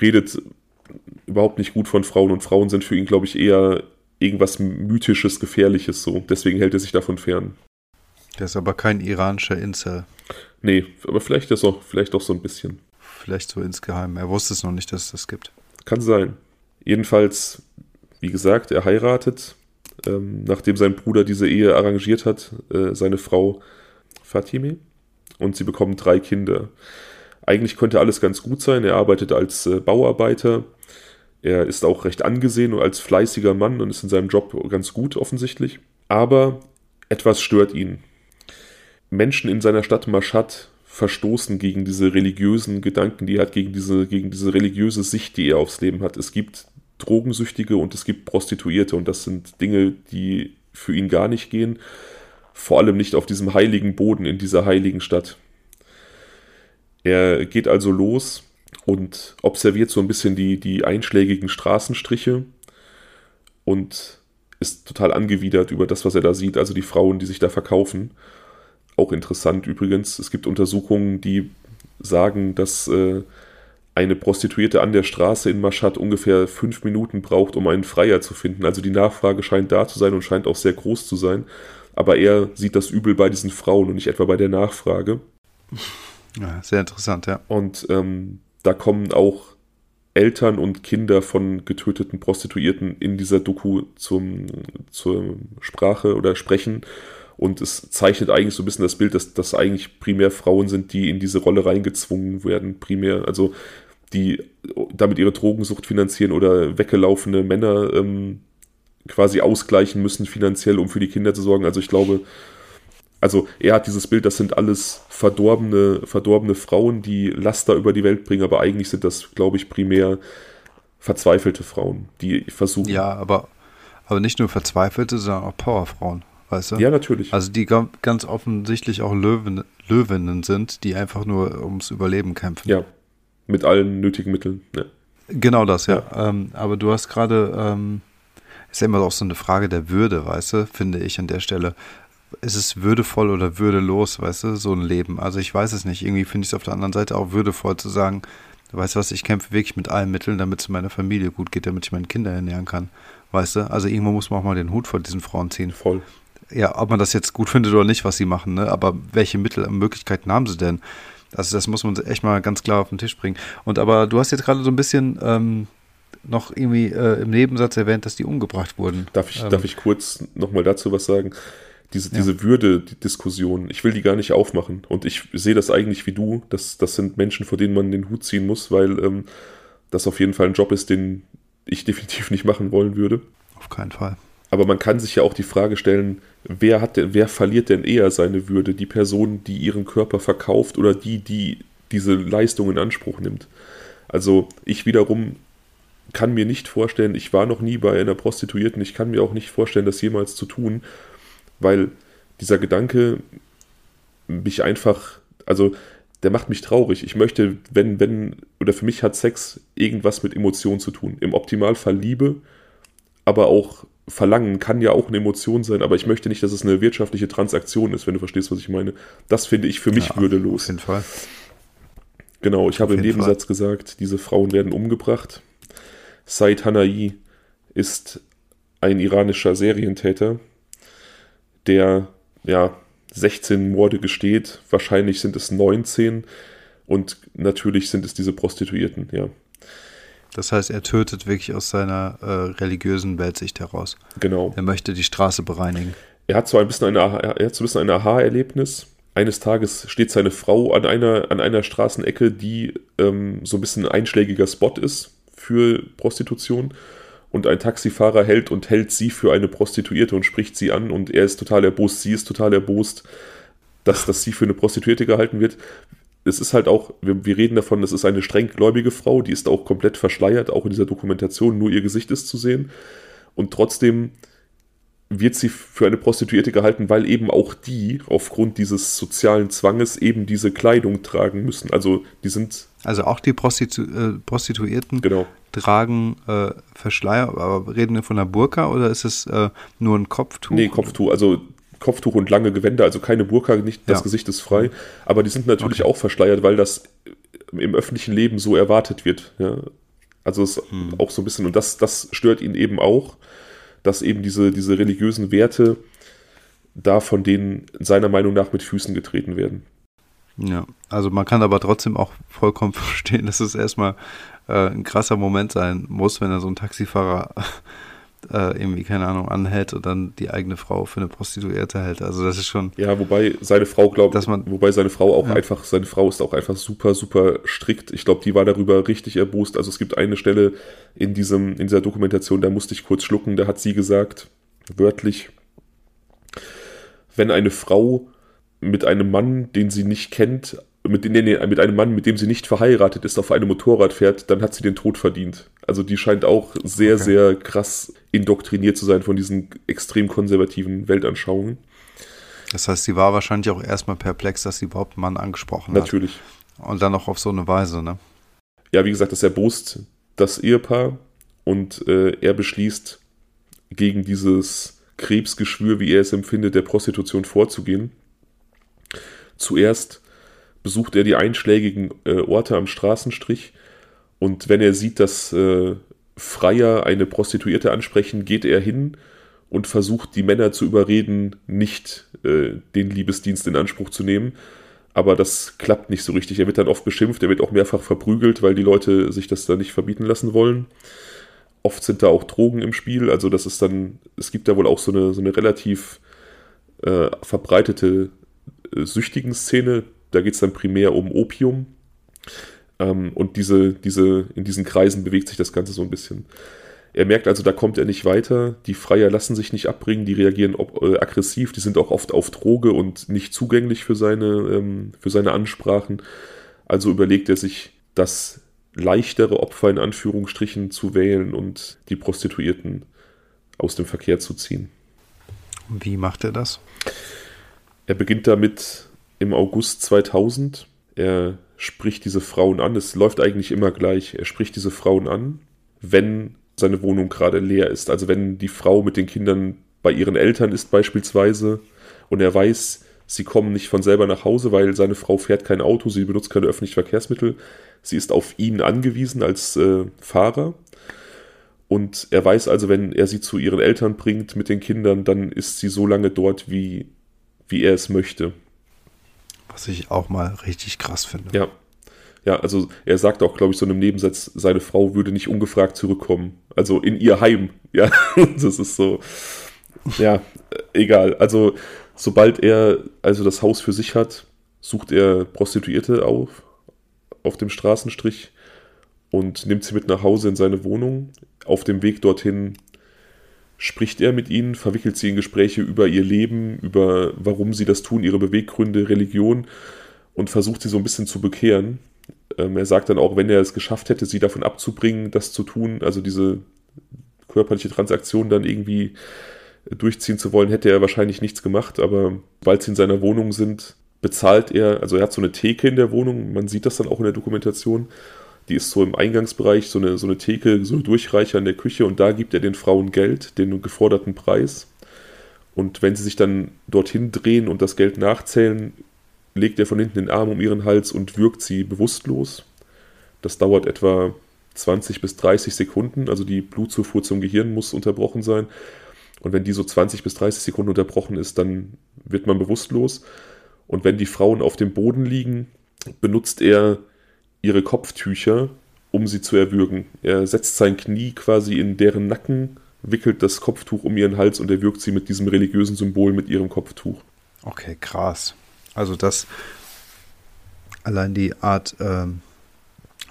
redet überhaupt nicht gut von Frauen und Frauen sind für ihn, glaube ich, eher irgendwas mythisches, gefährliches so. Deswegen hält er sich davon fern. Der ist aber kein iranischer Incel. Nee, aber vielleicht ist auch, vielleicht auch so ein bisschen. Vielleicht so insgeheim. Er wusste es noch nicht, dass es das gibt. Kann sein. Jedenfalls, wie gesagt, er heiratet, ähm, nachdem sein Bruder diese Ehe arrangiert hat, äh, seine Frau Fatime. Und sie bekommen drei Kinder. Eigentlich könnte alles ganz gut sein. Er arbeitet als äh, Bauarbeiter. Er ist auch recht angesehen und als fleißiger Mann und ist in seinem Job ganz gut offensichtlich. Aber etwas stört ihn. Menschen in seiner Stadt Mashhad verstoßen gegen diese religiösen Gedanken, die er hat, gegen diese, gegen diese religiöse Sicht, die er aufs Leben hat. Es gibt Drogensüchtige und es gibt Prostituierte und das sind Dinge, die für ihn gar nicht gehen. Vor allem nicht auf diesem heiligen Boden in dieser heiligen Stadt. Er geht also los und observiert so ein bisschen die, die einschlägigen Straßenstriche und ist total angewidert über das, was er da sieht, also die Frauen, die sich da verkaufen. Auch interessant übrigens, es gibt Untersuchungen, die sagen, dass äh, eine Prostituierte an der Straße in Mashhad ungefähr fünf Minuten braucht, um einen Freier zu finden. Also die Nachfrage scheint da zu sein und scheint auch sehr groß zu sein. Aber er sieht das Übel bei diesen Frauen und nicht etwa bei der Nachfrage. Ja, sehr interessant, ja. Und ähm, da kommen auch Eltern und Kinder von getöteten Prostituierten in dieser Doku zum, zur Sprache oder sprechen. Und es zeichnet eigentlich so ein bisschen das Bild, dass das eigentlich primär Frauen sind, die in diese Rolle reingezwungen werden. Primär, also die damit ihre Drogensucht finanzieren oder weggelaufene Männer ähm, quasi ausgleichen müssen finanziell, um für die Kinder zu sorgen. Also ich glaube, also er hat dieses Bild, das sind alles verdorbene, verdorbene Frauen, die Laster über die Welt bringen, aber eigentlich sind das, glaube ich, primär verzweifelte Frauen, die versuchen. Ja, aber, aber nicht nur verzweifelte, sondern auch Powerfrauen, weißt du? Ja, natürlich. Also die ganz offensichtlich auch Löwen, Löwinnen sind, die einfach nur ums Überleben kämpfen. Ja, mit allen nötigen Mitteln. Ja. Genau das, ja. ja. Ähm, aber du hast gerade, ähm, ist ja immer auch so eine Frage der Würde, weißt du, finde ich an der Stelle ist es würdevoll oder würdelos, weißt du, so ein Leben. Also ich weiß es nicht. Irgendwie finde ich es auf der anderen Seite auch würdevoll zu sagen, weißt du was, ich kämpfe wirklich mit allen Mitteln, damit es meiner Familie gut geht, damit ich meine Kinder ernähren kann. Weißt du? Also irgendwo muss man auch mal den Hut vor diesen Frauen ziehen. Voll. Ja, ob man das jetzt gut findet oder nicht, was sie machen, ne? Aber welche Mittel und Möglichkeiten haben sie denn? Also das muss man echt mal ganz klar auf den Tisch bringen. Und aber du hast jetzt gerade so ein bisschen ähm, noch irgendwie äh, im Nebensatz erwähnt, dass die umgebracht wurden. Darf ich, ähm, darf ich kurz nochmal dazu was sagen? diese, ja. diese Würde-Diskussion, ich will die gar nicht aufmachen. Und ich sehe das eigentlich wie du, dass das sind Menschen, vor denen man den Hut ziehen muss, weil ähm, das auf jeden Fall ein Job ist, den ich definitiv nicht machen wollen würde. Auf keinen Fall. Aber man kann sich ja auch die Frage stellen, wer hat denn, wer verliert denn eher seine Würde? Die Person, die ihren Körper verkauft oder die, die diese Leistung in Anspruch nimmt? Also ich wiederum kann mir nicht vorstellen, ich war noch nie bei einer Prostituierten, ich kann mir auch nicht vorstellen, das jemals zu tun weil dieser Gedanke mich einfach, also der macht mich traurig. Ich möchte, wenn, wenn, oder für mich hat Sex irgendwas mit Emotionen zu tun. Im Optimalfall Liebe, aber auch Verlangen kann ja auch eine Emotion sein, aber ich möchte nicht, dass es eine wirtschaftliche Transaktion ist, wenn du verstehst, was ich meine. Das finde ich für mich ja, würdelos. Auf jeden Fall. Genau, ich habe im Nebensatz Fall. gesagt, diese Frauen werden umgebracht. Said Hanai ist ein iranischer Serientäter, der ja 16 Morde gesteht. Wahrscheinlich sind es 19 und natürlich sind es diese Prostituierten, ja. Das heißt, er tötet wirklich aus seiner äh, religiösen Weltsicht heraus. Genau. Er möchte die Straße bereinigen. Er hat so ein bisschen, eine, er hat so ein, bisschen ein Aha-Erlebnis. Eines Tages steht seine Frau an einer, an einer Straßenecke, die ähm, so ein bisschen ein einschlägiger Spot ist für Prostitution und ein Taxifahrer hält und hält sie für eine Prostituierte und spricht sie an und er ist total erbost, sie ist total erbost, dass, dass sie für eine Prostituierte gehalten wird. Es ist halt auch, wir, wir reden davon, es ist eine streng gläubige Frau, die ist auch komplett verschleiert, auch in dieser Dokumentation, nur ihr Gesicht ist zu sehen. Und trotzdem wird sie für eine Prostituierte gehalten, weil eben auch die aufgrund dieses sozialen Zwanges eben diese Kleidung tragen müssen. Also die sind. Also auch die Prostitu äh, Prostituierten genau tragen äh, Verschleier, aber reden wir von einer Burka oder ist es äh, nur ein Kopftuch? Nee, Kopftuch. Also Kopftuch und lange Gewänder, also keine Burka, nicht das Ja. Gesicht ist frei, aber die sind natürlich auch verschleiert, weil das im öffentlichen Leben so erwartet wird. Ja. Also es ist auch so ein bisschen, und das, das stört ihn eben auch, dass eben diese, diese religiösen Werte da von denen seiner Meinung nach mit Füßen getreten werden. Ja, also man kann aber trotzdem auch vollkommen verstehen, dass es erstmal äh, ein krasser Moment sein muss, wenn er so einen Taxifahrer äh, irgendwie, keine Ahnung, anhält und dann die eigene Frau für eine Prostituierte hält. Also das ist schon, Ja, wobei seine Frau, glaube Dass man- wobei seine Frau auch Ja. einfach, seine Frau ist auch einfach super, super strikt. Ich glaube, die war darüber richtig erbost. Also es gibt eine Stelle in diesem, in dieser Dokumentation, da musste ich kurz schlucken, da hat sie gesagt, wörtlich, wenn eine Frau mit einem Mann, den sie nicht kennt, mit, nee, mit einem Mann, mit dem sie nicht verheiratet ist, auf einem Motorrad fährt, dann hat sie den Tod verdient. Also die scheint auch sehr, Okay. sehr krass indoktriniert zu sein von diesen extrem konservativen Weltanschauungen. das heißt, sie war wahrscheinlich auch erstmal perplex, dass sie überhaupt einen Mann angesprochen hat. Natürlich. Und dann noch auf so eine Weise, ne? Ja, wie gesagt, das erbost das Ehepaar und äh, er beschließt, gegen dieses Krebsgeschwür, wie er es empfindet, der Prostitution vorzugehen. Zuerst besucht er die einschlägigen äh, Orte am Straßenstrich und wenn er sieht, dass äh, Freier eine Prostituierte ansprechen, geht er hin und versucht die Männer zu überreden, nicht äh, den Liebesdienst in Anspruch zu nehmen. Aber das klappt nicht so richtig. Er wird dann oft beschimpft, er wird auch mehrfach verprügelt, weil die Leute sich das dann nicht verbieten lassen wollen. Oft sind da auch Drogen im Spiel, also das ist dann, es gibt da wohl auch so eine, so eine relativ äh, verbreitete süchtigen Szene. Da geht es dann primär um Opium. Ähm, und diese, diese, in diesen Kreisen bewegt sich das Ganze so ein bisschen. Er merkt also, da kommt er nicht weiter. Die Freier lassen sich nicht abbringen, die reagieren ob, äh, aggressiv, die sind auch oft auf Droge und nicht zugänglich für seine, ähm, für seine Ansprachen. Also überlegt er sich, das leichtere Opfer in Anführungsstrichen zu wählen und die Prostituierten aus dem Verkehr zu ziehen. Wie macht er das? Er beginnt damit im August 2000. Er spricht diese Frauen an. Es läuft eigentlich immer gleich. Er spricht diese Frauen an, wenn seine Wohnung gerade leer ist. Also wenn die Frau mit den Kindern bei ihren Eltern ist beispielsweise und er weiß, sie kommen nicht von selber nach Hause, weil seine Frau fährt kein Auto, sie benutzt keine öffentlichen Verkehrsmittel. Sie ist auf ihn angewiesen als äh, Fahrer. Und er weiß also, wenn er sie zu ihren Eltern bringt mit den Kindern, dann ist sie so lange dort, wie, wie er es möchte. Was ich auch mal richtig krass finde. Ja. Ja, also er sagt auch, glaube ich, so in einem Nebensatz, seine Frau würde nicht ungefragt zurückkommen. Also in ihr Heim. Ja, das ist so. Ja, äh, egal. Also sobald er also das Haus für sich hat, sucht er Prostituierte auf, auf dem Straßenstrich und nimmt sie mit nach Hause in seine Wohnung. Auf dem Weg dorthin spricht er mit ihnen, verwickelt sie in Gespräche über ihr Leben, über warum sie das tun, ihre Beweggründe, Religion? Und versucht sie so ein bisschen zu bekehren. Ähm, er sagt dann auch, wenn er es geschafft hätte, sie davon abzubringen, das zu tun, also diese körperliche Transaktion dann irgendwie durchziehen zu wollen, hätte er wahrscheinlich nichts gemacht, aber weil sie in seiner Wohnung sind, bezahlt er, also er hat so eine Theke in der Wohnung, man sieht das dann auch in der Dokumentation, die ist so im Eingangsbereich, so eine, so eine Theke, so ein Durchreicher in der Küche und da gibt er den Frauen Geld, den geforderten Preis. Und wenn sie sich dann dorthin drehen und das Geld nachzählen, legt er von hinten den Arm um ihren Hals und wirkt sie bewusstlos. Das dauert etwa 20 bis 30 Sekunden, also die Blutzufuhr zum Gehirn muss unterbrochen sein. Und wenn die so 20 bis 30 Sekunden unterbrochen ist, dann wird man bewusstlos. Und wenn die Frauen auf dem Boden liegen, benutzt er ihre Kopftücher, um sie zu erwürgen. Er setzt sein Knie quasi in deren Nacken, wickelt das Kopftuch um ihren Hals und erwürgt sie mit diesem religiösen Symbol mit ihrem Kopftuch. Okay, krass. Also das allein die Art, ähm,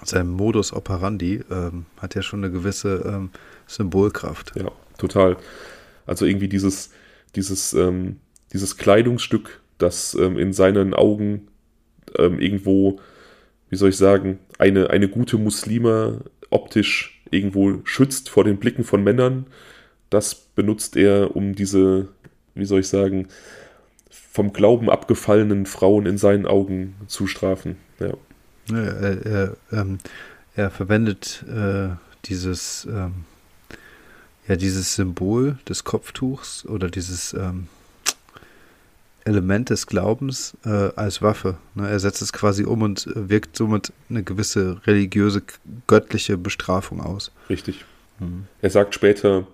sein Modus operandi ähm, hat ja schon eine gewisse ähm, Symbolkraft. Ja, total. Also irgendwie dieses, dieses, ähm, dieses Kleidungsstück, das ähm, in seinen Augen ähm, irgendwo, wie soll ich sagen, eine, eine gute Muslima optisch irgendwo schützt vor den Blicken von Männern, das benutzt er, um diese, wie soll ich sagen, vom Glauben abgefallenen Frauen in seinen Augen zu strafen. Ja. Er, er, ähm, er verwendet äh, dieses, ähm, ja, dieses Symbol des Kopftuchs oder dieses, ähm, Element des Glaubens äh, als Waffe. Ne? Er setzt es quasi um und wirkt somit eine gewisse religiöse, göttliche Bestrafung aus. Richtig. Hm. Er sagt später,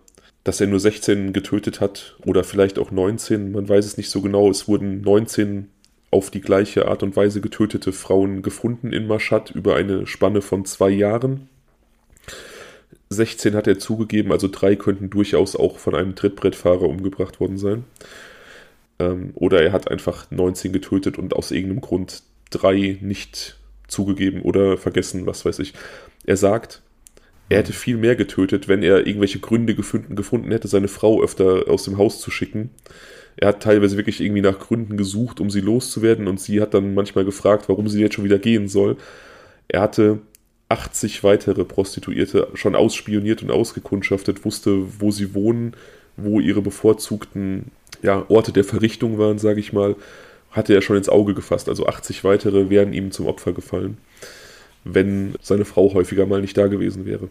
dass er nur 16 getötet hat oder vielleicht auch 19, man weiß es nicht so genau. Es wurden 19 auf die gleiche Art und Weise getötete Frauen gefunden in Maschad über eine Spanne von zwei Jahren. 16 hat er zugegeben, also drei könnten durchaus auch von einem Trittbrettfahrer umgebracht worden sein. Ähm, oder er hat einfach 19 getötet und aus irgendeinem Grund drei nicht zugegeben oder vergessen, was weiß ich. Er sagt, er hätte viel mehr getötet, wenn er irgendwelche Gründe gefunden, gefunden hätte, seine Frau öfter aus dem Haus zu schicken. Er hat teilweise wirklich irgendwie nach Gründen gesucht, um sie loszuwerden und sie hat dann manchmal gefragt, warum sie jetzt schon wieder gehen soll. Er hatte 80 weitere Prostituierte schon ausspioniert und ausgekundschaftet, wusste, wo sie wohnen, wo ihre bevorzugten ja, Orte der Verrichtung waren, sage ich mal, hatte er schon ins Auge gefasst. Also 80 weitere wären ihm zum Opfer gefallen, wenn seine Frau häufiger mal nicht da gewesen wäre.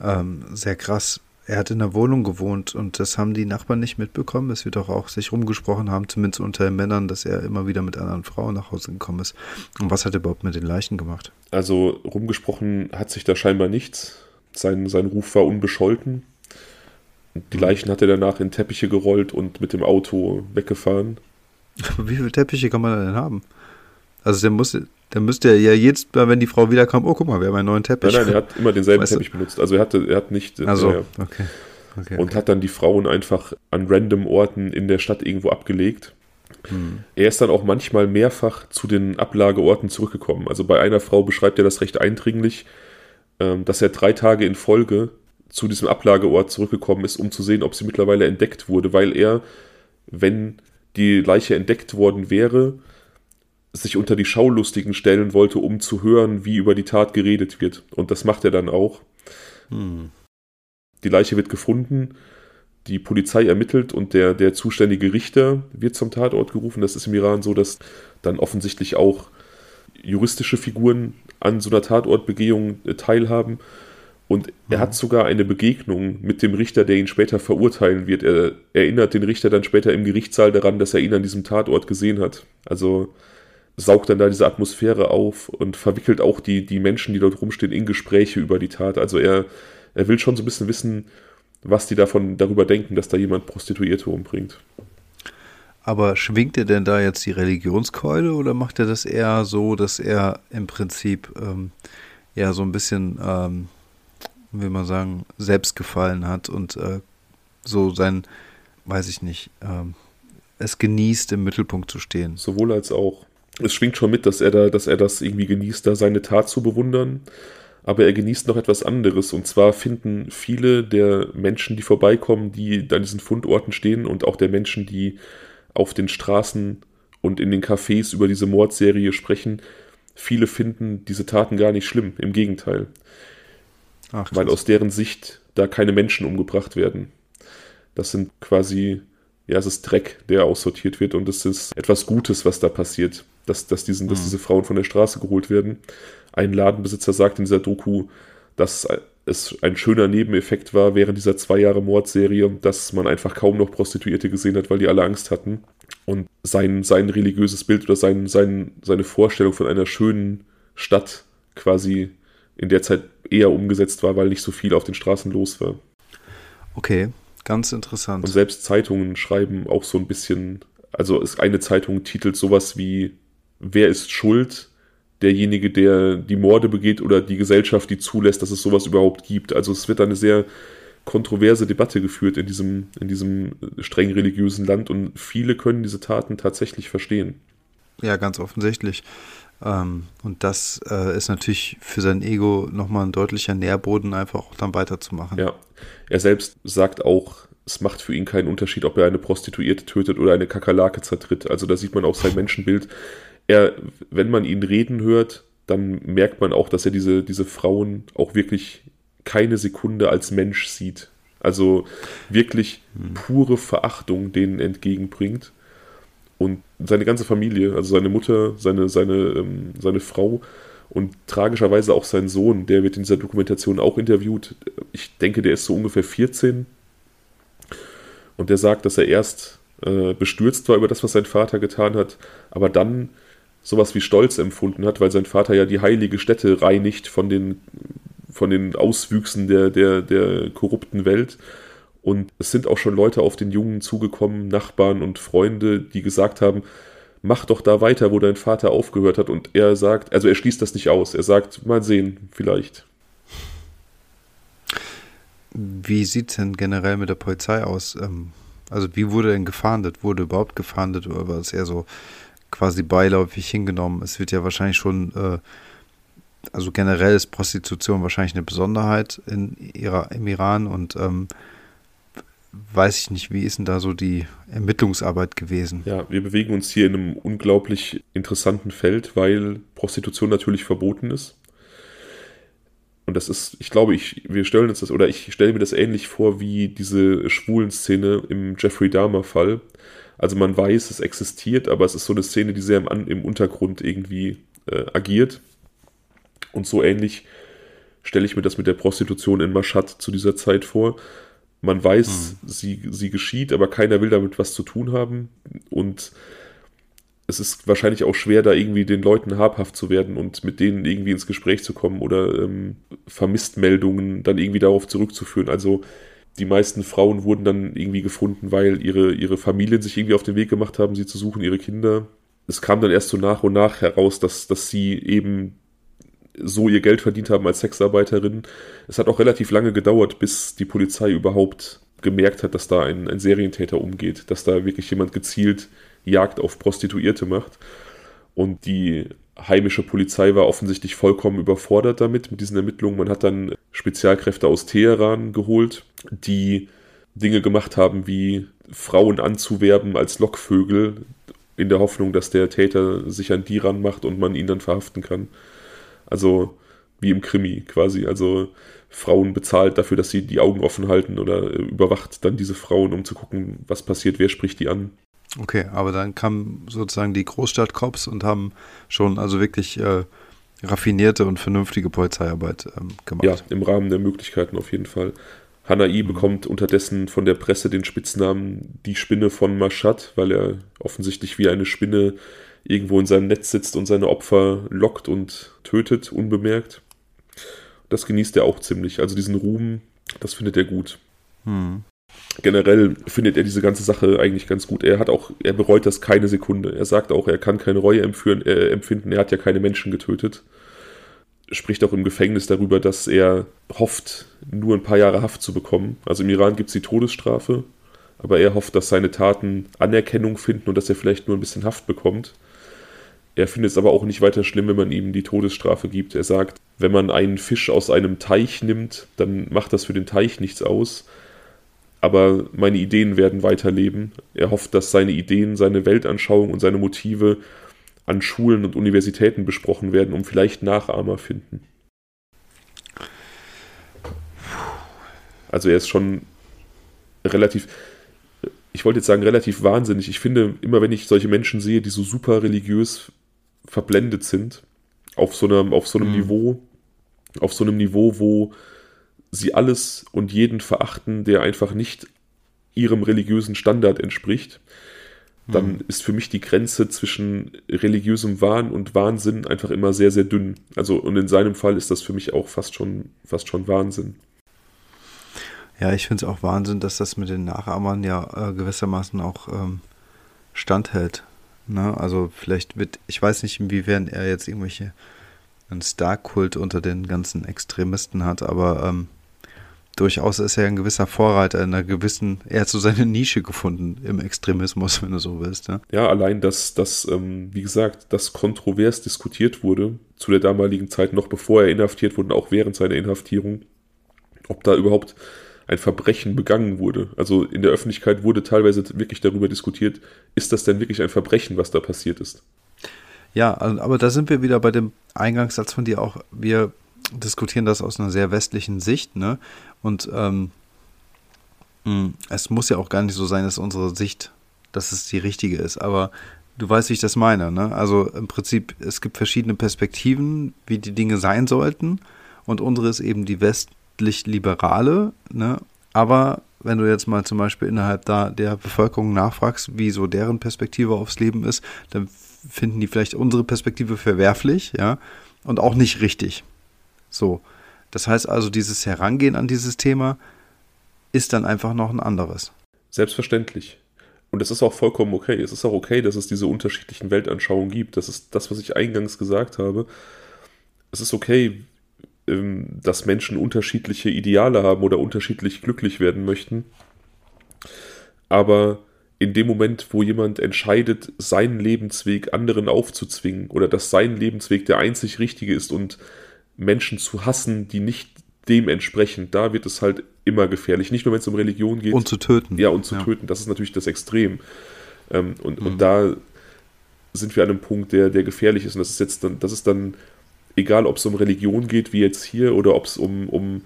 Ähm, sehr krass. Er hat in der Wohnung gewohnt und das haben die Nachbarn nicht mitbekommen. Es wird auch, auch sich rumgesprochen haben, zumindest unter den Männern, dass er immer wieder mit anderen Frauen nach Hause gekommen ist. Und was hat er überhaupt mit den Leichen gemacht? Also rumgesprochen hat sich da scheinbar nichts. Sein, sein Ruf war unbescholten. Die Leichen hat er danach in Teppiche gerollt und mit dem Auto weggefahren. Wie viele Teppiche kann man denn haben? Also der muss, der müsste ja Mal, wenn die Frau wiederkam, oh guck mal, wir haben einen neuen Teppich. Nein, nein, er hat immer denselben weißt Teppich benutzt. Also er hatte, er hat nicht. Also, ja, okay. okay. Und hat dann die Frauen einfach an random Orten in der Stadt irgendwo abgelegt. Hm. Er ist dann auch manchmal mehrfach zu den Ablageorten zurückgekommen. Also bei einer Frau beschreibt er das recht eindringlich, ähm, dass er drei Tage in Folge zu diesem Ablageort zurückgekommen ist, um zu sehen, ob sie mittlerweile entdeckt wurde, weil er, wenn die Leiche entdeckt worden wäre, sich unter die Schaulustigen stellen wollte, um zu hören, wie über die Tat geredet wird. Und das macht er dann auch. Hm. Die Leiche wird gefunden, die Polizei ermittelt und der, der zuständige Richter wird zum Tatort gerufen. Das ist im Iran so, dass dann offensichtlich auch juristische Figuren an so einer Tatortbegehung äh, teilhaben. Und er hat mhm. sogar eine Begegnung mit dem Richter, der ihn später verurteilen wird. Er erinnert den Richter dann später im Gerichtssaal daran, dass er ihn an diesem Tatort gesehen hat. Also saugt dann da diese Atmosphäre auf und verwickelt auch die, die Menschen, die dort rumstehen, in Gespräche über die Tat. Also er, er will schon so ein bisschen wissen, was die davon darüber denken, dass da jemand Prostituierte umbringt. Aber schwingt er denn da jetzt die Religionskeule oder macht er das eher so, dass er im Prinzip ähm, eher so ein bisschen ähm, wie man sagen, selbst gefallen hat und äh, so sein, weiß ich nicht, ähm, es genießt, im Mittelpunkt zu stehen. Sowohl als auch. Es schwingt schon mit, dass er da, dass er das irgendwie genießt, da seine Tat zu bewundern. Aber er genießt noch etwas anderes. Und zwar finden viele der Menschen, die vorbeikommen, die an diesen Fundorten stehen und auch der Menschen, die auf den Straßen und in den Cafés über diese Mordserie sprechen, viele finden diese Taten gar nicht schlimm. Im Gegenteil. Ach, weil aus deren Sicht da keine Menschen umgebracht werden. Das sind quasi, ja, es ist Dreck, der aussortiert wird und es ist etwas Gutes, was da passiert, dass, dass, diesen, mhm. dass diese Frauen von der Straße geholt werden. Ein Ladenbesitzer sagt in dieser Doku, dass es ein schöner Nebeneffekt war während dieser zwei Jahre Mordserie, dass man einfach kaum noch Prostituierte gesehen hat, weil die alle Angst hatten. Und sein, sein religiöses Bild oder sein, sein, seine Vorstellung von einer schönen Stadt quasi in der Zeit eher umgesetzt war, weil nicht so viel auf den Straßen los war. Okay, ganz interessant. Und selbst Zeitungen schreiben auch so ein bisschen, also ist eine Zeitung titelt sowas wie Wer ist schuld? Derjenige, der die Morde begeht oder die Gesellschaft, die zulässt, dass es sowas überhaupt gibt. Also es wird eine sehr kontroverse Debatte geführt in diesem, in diesem streng religiösen Land und viele können diese Taten tatsächlich verstehen. Ja, ganz offensichtlich. Ähm, und das äh, ist natürlich für sein Ego nochmal ein deutlicher Nährboden, einfach auch dann weiterzumachen. Ja, er selbst sagt auch, es macht für ihn keinen Unterschied, ob er eine Prostituierte tötet oder eine Kakerlake zertritt. Also da sieht man auch sein Menschenbild. Er, wenn man ihn reden hört, dann merkt man auch, dass er diese, diese Frauen auch wirklich keine Sekunde als Mensch sieht. Also wirklich hm. pure Verachtung denen entgegenbringt. Und seine ganze Familie, also seine Mutter, seine, seine, ähm, seine Frau und tragischerweise auch sein Sohn, der wird in dieser Dokumentation auch interviewt. Ich denke, der ist so ungefähr 14. Und der sagt, dass er erst äh, bestürzt war über das, was sein Vater getan hat, aber dann sowas wie Stolz empfunden hat, weil sein Vater ja die heilige Stätte reinigt von den, von den Auswüchsen der, der, der korrupten Welt. Und es sind auch schon Leute auf den Jungen zugekommen, Nachbarn und Freunde, die gesagt haben, mach doch da weiter, wo dein Vater aufgehört hat. Und er sagt, also er schließt das nicht aus. Er sagt, mal sehen, vielleicht. Wie sieht es denn generell mit der Polizei aus? Ähm, also wie wurde denn gefahndet? Wurde überhaupt gefahndet oder war es eher so quasi beiläufig hingenommen? Es wird ja wahrscheinlich schon, äh, also generell ist Prostitution wahrscheinlich eine Besonderheit in im Iran und ähm, weiß ich nicht, wie ist denn da so die Ermittlungsarbeit gewesen? Ja, wir bewegen uns hier in einem unglaublich interessanten Feld, weil Prostitution natürlich verboten ist. Und das ist, ich glaube, ich, wir stellen uns das, oder ich stelle mir das ähnlich vor wie diese schwulen Szene im Jeffrey Dahmer-Fall. Also man weiß, es existiert, aber es ist so eine Szene, die sehr im, im Untergrund irgendwie äh, agiert. Und so ähnlich stelle ich mir das mit der Prostitution in Mashhad zu dieser Zeit vor. Man weiß, hm. sie, sie geschieht, aber keiner will damit was zu tun haben. Und es ist wahrscheinlich auch schwer, da irgendwie den Leuten habhaft zu werden und mit denen irgendwie ins Gespräch zu kommen oder ähm, Vermisstmeldungen dann irgendwie darauf zurückzuführen. Also die meisten Frauen wurden dann irgendwie gefunden, weil ihre, ihre Familien sich irgendwie auf den Weg gemacht haben, sie zu suchen, ihre Kinder. Es kam dann erst so nach und nach heraus, dass, dass sie eben so ihr Geld verdient haben als Sexarbeiterin. Es hat auch relativ lange gedauert, bis die Polizei überhaupt gemerkt hat, dass da ein, ein Serientäter umgeht, dass da wirklich jemand gezielt Jagd auf Prostituierte macht. Und die heimische Polizei war offensichtlich vollkommen überfordert damit, mit diesen Ermittlungen. Man hat dann Spezialkräfte aus Teheran geholt, die Dinge gemacht haben, wie Frauen anzuwerben als Lockvögel, in der Hoffnung, dass der Täter sich an die ranmacht und man ihn dann verhaften kann. Also wie im Krimi quasi. Also Frauen bezahlt dafür, dass sie die Augen offen halten oder überwacht dann diese Frauen, um zu gucken, was passiert, wer spricht die an. Okay, aber dann kamen sozusagen die Großstadtcops und haben schon also wirklich äh, raffinierte und vernünftige Polizeiarbeit ähm, gemacht. Ja, im Rahmen der Möglichkeiten auf jeden Fall. Hanai mhm. bekommt unterdessen von der Presse den Spitznamen die Spinne von Mashad, weil er offensichtlich wie eine Spinne irgendwo in seinem Netz sitzt und seine Opfer lockt und tötet, unbemerkt. Das genießt er auch ziemlich. Also diesen Ruhm, das findet er gut. Hm generell findet er diese ganze Sache eigentlich ganz gut. Er hat auch, er bereut das keine Sekunde. Er sagt auch, er kann keine Reue empführen, äh, empfinden. Er hat ja keine Menschen getötet. Spricht auch im Gefängnis darüber, dass er hofft, nur ein paar Jahre Haft zu bekommen. Also im Iran gibt es die Todesstrafe, aber er hofft, dass seine Taten Anerkennung finden und dass er vielleicht nur ein bisschen Haft bekommt. Er findet es aber auch nicht weiter schlimm, wenn man ihm die Todesstrafe gibt. Er sagt, wenn man einen Fisch aus einem Teich nimmt, dann macht das für den Teich nichts aus aber meine Ideen werden weiterleben. Er hofft, dass seine Ideen, seine Weltanschauung und seine Motive an Schulen und Universitäten besprochen werden, um vielleicht Nachahmer finden. Also er ist schon relativ, ich wollte jetzt sagen, relativ wahnsinnig. Ich finde, immer wenn ich solche Menschen sehe, die so super religiös verblendet sind, auf so einem, auf so einem mhm. Niveau, auf so einem Niveau, wo sie alles und jeden verachten, der einfach nicht ihrem religiösen Standard entspricht, dann mhm. ist für mich die Grenze zwischen religiösem Wahn und Wahnsinn einfach immer sehr, sehr dünn. Also, und in seinem Fall ist das für mich auch fast schon, fast schon Wahnsinn. Ja, ich finde es auch Wahnsinn, dass das mit den Nachahmern ja äh, gewissermaßen auch ähm, standhält. Ne? Also vielleicht wird, ich weiß nicht, inwiefern er jetzt irgendwelche einen Star-Kult unter den ganzen Extremisten hat, aber ähm, durchaus ist er ein gewisser Vorreiter in einer gewissen, er hat so seine Nische gefunden im Extremismus, wenn du so willst. Ja, ja allein, dass das, ähm, wie gesagt, das kontrovers diskutiert wurde zu der damaligen Zeit, noch bevor er inhaftiert wurde und auch während seiner Inhaftierung, ob da überhaupt ein Verbrechen begangen wurde. Also in der Öffentlichkeit wurde teilweise wirklich darüber diskutiert, ist das denn wirklich ein Verbrechen, was da passiert ist? Ja, aber da sind wir wieder bei dem Eingangssatz von dir auch. Wir diskutieren das aus einer sehr westlichen Sicht, ne? Und ähm, hm, es muss ja auch gar nicht so sein, dass unsere Sicht, dass es die richtige ist, aber du weißt, wie ich das meine, ne? Also im Prinzip, es gibt verschiedene Perspektiven, wie die Dinge sein sollten, und unsere ist eben die westlich-liberale, ne? Aber wenn du jetzt mal zum Beispiel innerhalb da der Bevölkerung nachfragst, wie so deren Perspektive aufs Leben ist, dann finden die vielleicht unsere Perspektive verwerflich, ja, und auch nicht richtig. So. Das heißt also, dieses Herangehen an dieses Thema ist dann einfach noch ein anderes. Selbstverständlich. Und das ist auch vollkommen okay. Es ist auch okay, dass es diese unterschiedlichen Weltanschauungen gibt. Das ist das, was ich eingangs gesagt habe. Es ist okay, dass Menschen unterschiedliche Ideale haben oder unterschiedlich glücklich werden möchten. Aber in dem Moment, wo jemand entscheidet, seinen Lebensweg anderen aufzuzwingen oder dass sein Lebensweg der einzig richtige ist und Menschen zu hassen, die nicht dem entsprechen, da wird es halt immer gefährlich. Nicht nur, wenn es um Religion geht. Und zu töten. Ja, und zu ja. töten. Das ist natürlich das Extrem. Ähm, und, mhm. und da sind wir an einem Punkt, der, der gefährlich ist. Und das ist jetzt dann, das ist dann, egal ob es um Religion geht, wie jetzt hier, oder ob es um, um,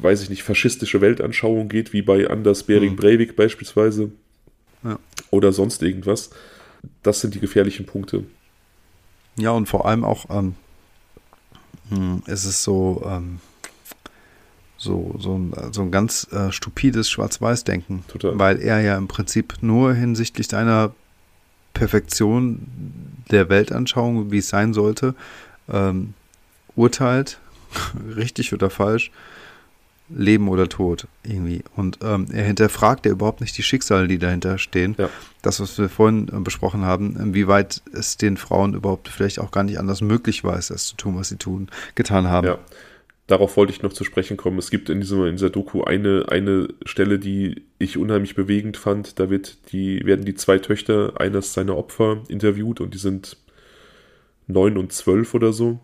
weiß ich nicht, faschistische Weltanschauung geht, wie bei Anders Bering mhm. Breivik beispielsweise. Ja. Oder sonst irgendwas. Das sind die gefährlichen Punkte. Ja, und vor allem auch ähm, hm, ist es so, ähm, so, so, ein, so ein ganz äh, stupides Schwarz-Weiß-Denken. Weil er ja im Prinzip nur hinsichtlich deiner Perfektion der Weltanschauung, wie es sein sollte, ähm, urteilt, richtig oder falsch, Leben oder Tod irgendwie. Und ähm, er hinterfragt ja überhaupt nicht die Schicksale, die dahinter stehen. Ja. Das, was wir vorhin äh, besprochen haben, inwieweit es den Frauen überhaupt vielleicht auch gar nicht anders möglich war, es das zu tun, was sie tun, getan haben. Ja. Darauf wollte ich noch zu sprechen kommen. Es gibt in, diesem, in dieser Doku eine, eine Stelle, die ich unheimlich bewegend fand. Da wird die, werden die zwei Töchter eines seiner Opfer interviewt und die sind neun und zwölf oder so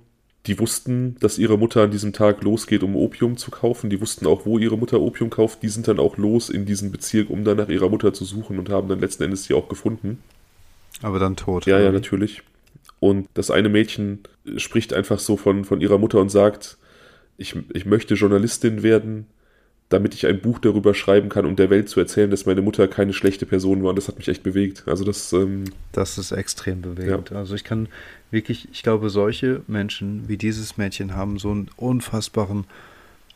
die wussten, dass ihre Mutter an diesem Tag losgeht, um Opium zu kaufen. Die wussten auch, wo ihre Mutter Opium kauft. Die sind dann auch los in diesen Bezirk, um dann nach ihrer Mutter zu suchen und haben dann letzten Endes sie auch gefunden. Aber dann tot. Ja, ja, natürlich. Und das eine Mädchen spricht einfach so von, von ihrer Mutter und sagt, ich, ich möchte Journalistin werden, damit ich ein Buch darüber schreiben kann, um der Welt zu erzählen, dass meine Mutter keine schlechte Person war. Und das hat mich echt bewegt. Also das. Ähm, das ist extrem bewegend. Ja. Also ich kann wirklich, ich glaube, solche Menschen wie dieses Mädchen haben so einen unfassbaren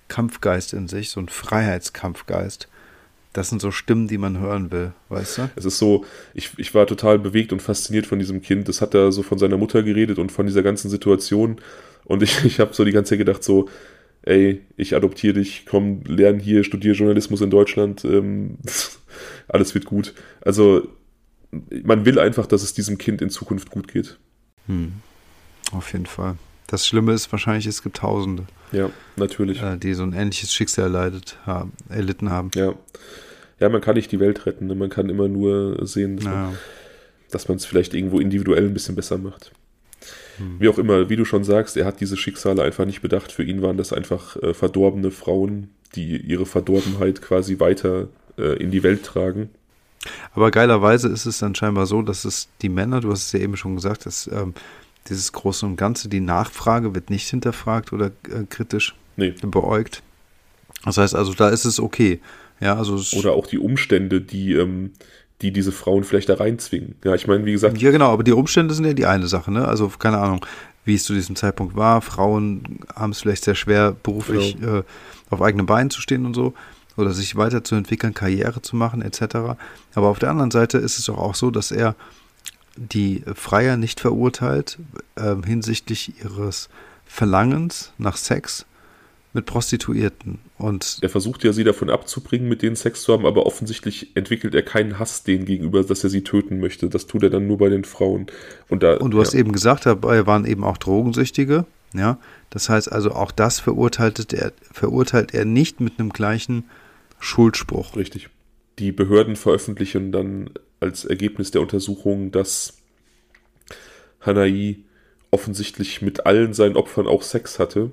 Kampfgeist in sich, so einen Freiheitskampfgeist. Das sind so Stimmen, die man hören will, weißt du? Es ist so, ich, ich war total bewegt und fasziniert von diesem Kind. Das hat da so von seiner Mutter geredet und von dieser ganzen Situation. Und ich, ich habe so die ganze Zeit gedacht, so, ey, ich adoptiere dich, komm, lern hier, studiere Journalismus in Deutschland, ähm, alles wird gut. Also man will einfach, dass es diesem Kind in Zukunft gut geht. Hm. Auf jeden Fall. Das Schlimme ist wahrscheinlich, es gibt Tausende. Ja, natürlich. Äh, die so ein ähnliches Schicksal erleidet haben, erlitten haben. Ja. Ja, man kann nicht die Welt retten. Ne? Man kann immer nur sehen, dass man es vielleicht irgendwo individuell ein bisschen besser macht. Hm. Wie auch immer, wie du schon sagst, er hat diese Schicksale einfach nicht bedacht. Für ihn waren das einfach äh, verdorbene Frauen, die ihre Verdorbenheit quasi weiter äh, in die Welt tragen. Aber geilerweise ist es dann scheinbar so, dass es die Männer, du hast es ja eben schon gesagt, dass ähm, dieses Große und Ganze, die Nachfrage wird nicht hinterfragt oder äh, kritisch nee. beäugt. Das heißt also, da ist es okay. Ja, also oder auch die Umstände, die ähm, die diese Frauen vielleicht da reinzwingen. Ja, ich meine, wie gesagt. Ja, genau, aber die Umstände sind ja die eine Sache, ne? Also, keine Ahnung, wie es zu diesem Zeitpunkt war. Frauen haben es vielleicht sehr schwer, beruflich genau. äh, auf eigenen Beinen zu stehen und so. Oder sich weiterzuentwickeln, Karriere zu machen, etc. Aber auf der anderen Seite ist es doch auch so, dass er die Freier nicht verurteilt äh, hinsichtlich ihres Verlangens nach Sex mit Prostituierten. Und er versucht ja, sie davon abzubringen, mit denen Sex zu haben, aber offensichtlich entwickelt er keinen Hass denen gegenüber, dass er sie töten möchte. Das tut er dann nur bei den Frauen. Und, da, und du ja. hast eben gesagt, dabei waren eben auch Drogensüchtige. Ja, das heißt also, auch das verurteilt er, verurteilt er nicht mit einem gleichen Schuldspruch. Richtig. Die Behörden veröffentlichen dann als Ergebnis der Untersuchung, dass Hanai offensichtlich mit allen seinen Opfern auch Sex hatte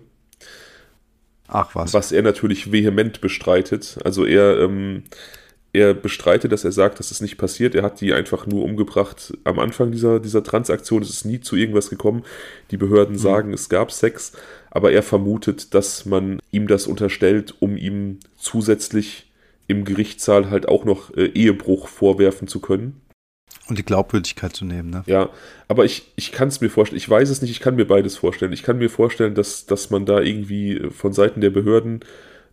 Ach was. Was er natürlich vehement bestreitet. Also er, ähm, er bestreitet, dass er sagt, dass es nicht passiert. Er hat die einfach nur umgebracht am Anfang dieser, dieser Transaktion. Es ist nie zu irgendwas gekommen. Die Behörden mhm. sagen, es gab Sex, aber er vermutet, dass man ihm das unterstellt, um ihm zusätzlich im Gerichtssaal halt auch noch äh, Ehebruch vorwerfen zu können. Und die Glaubwürdigkeit zu nehmen, ne? Ja, aber ich, ich kann es mir vorstellen, ich weiß es nicht, ich kann mir beides vorstellen. Ich kann mir vorstellen, dass, dass man da irgendwie von Seiten der Behörden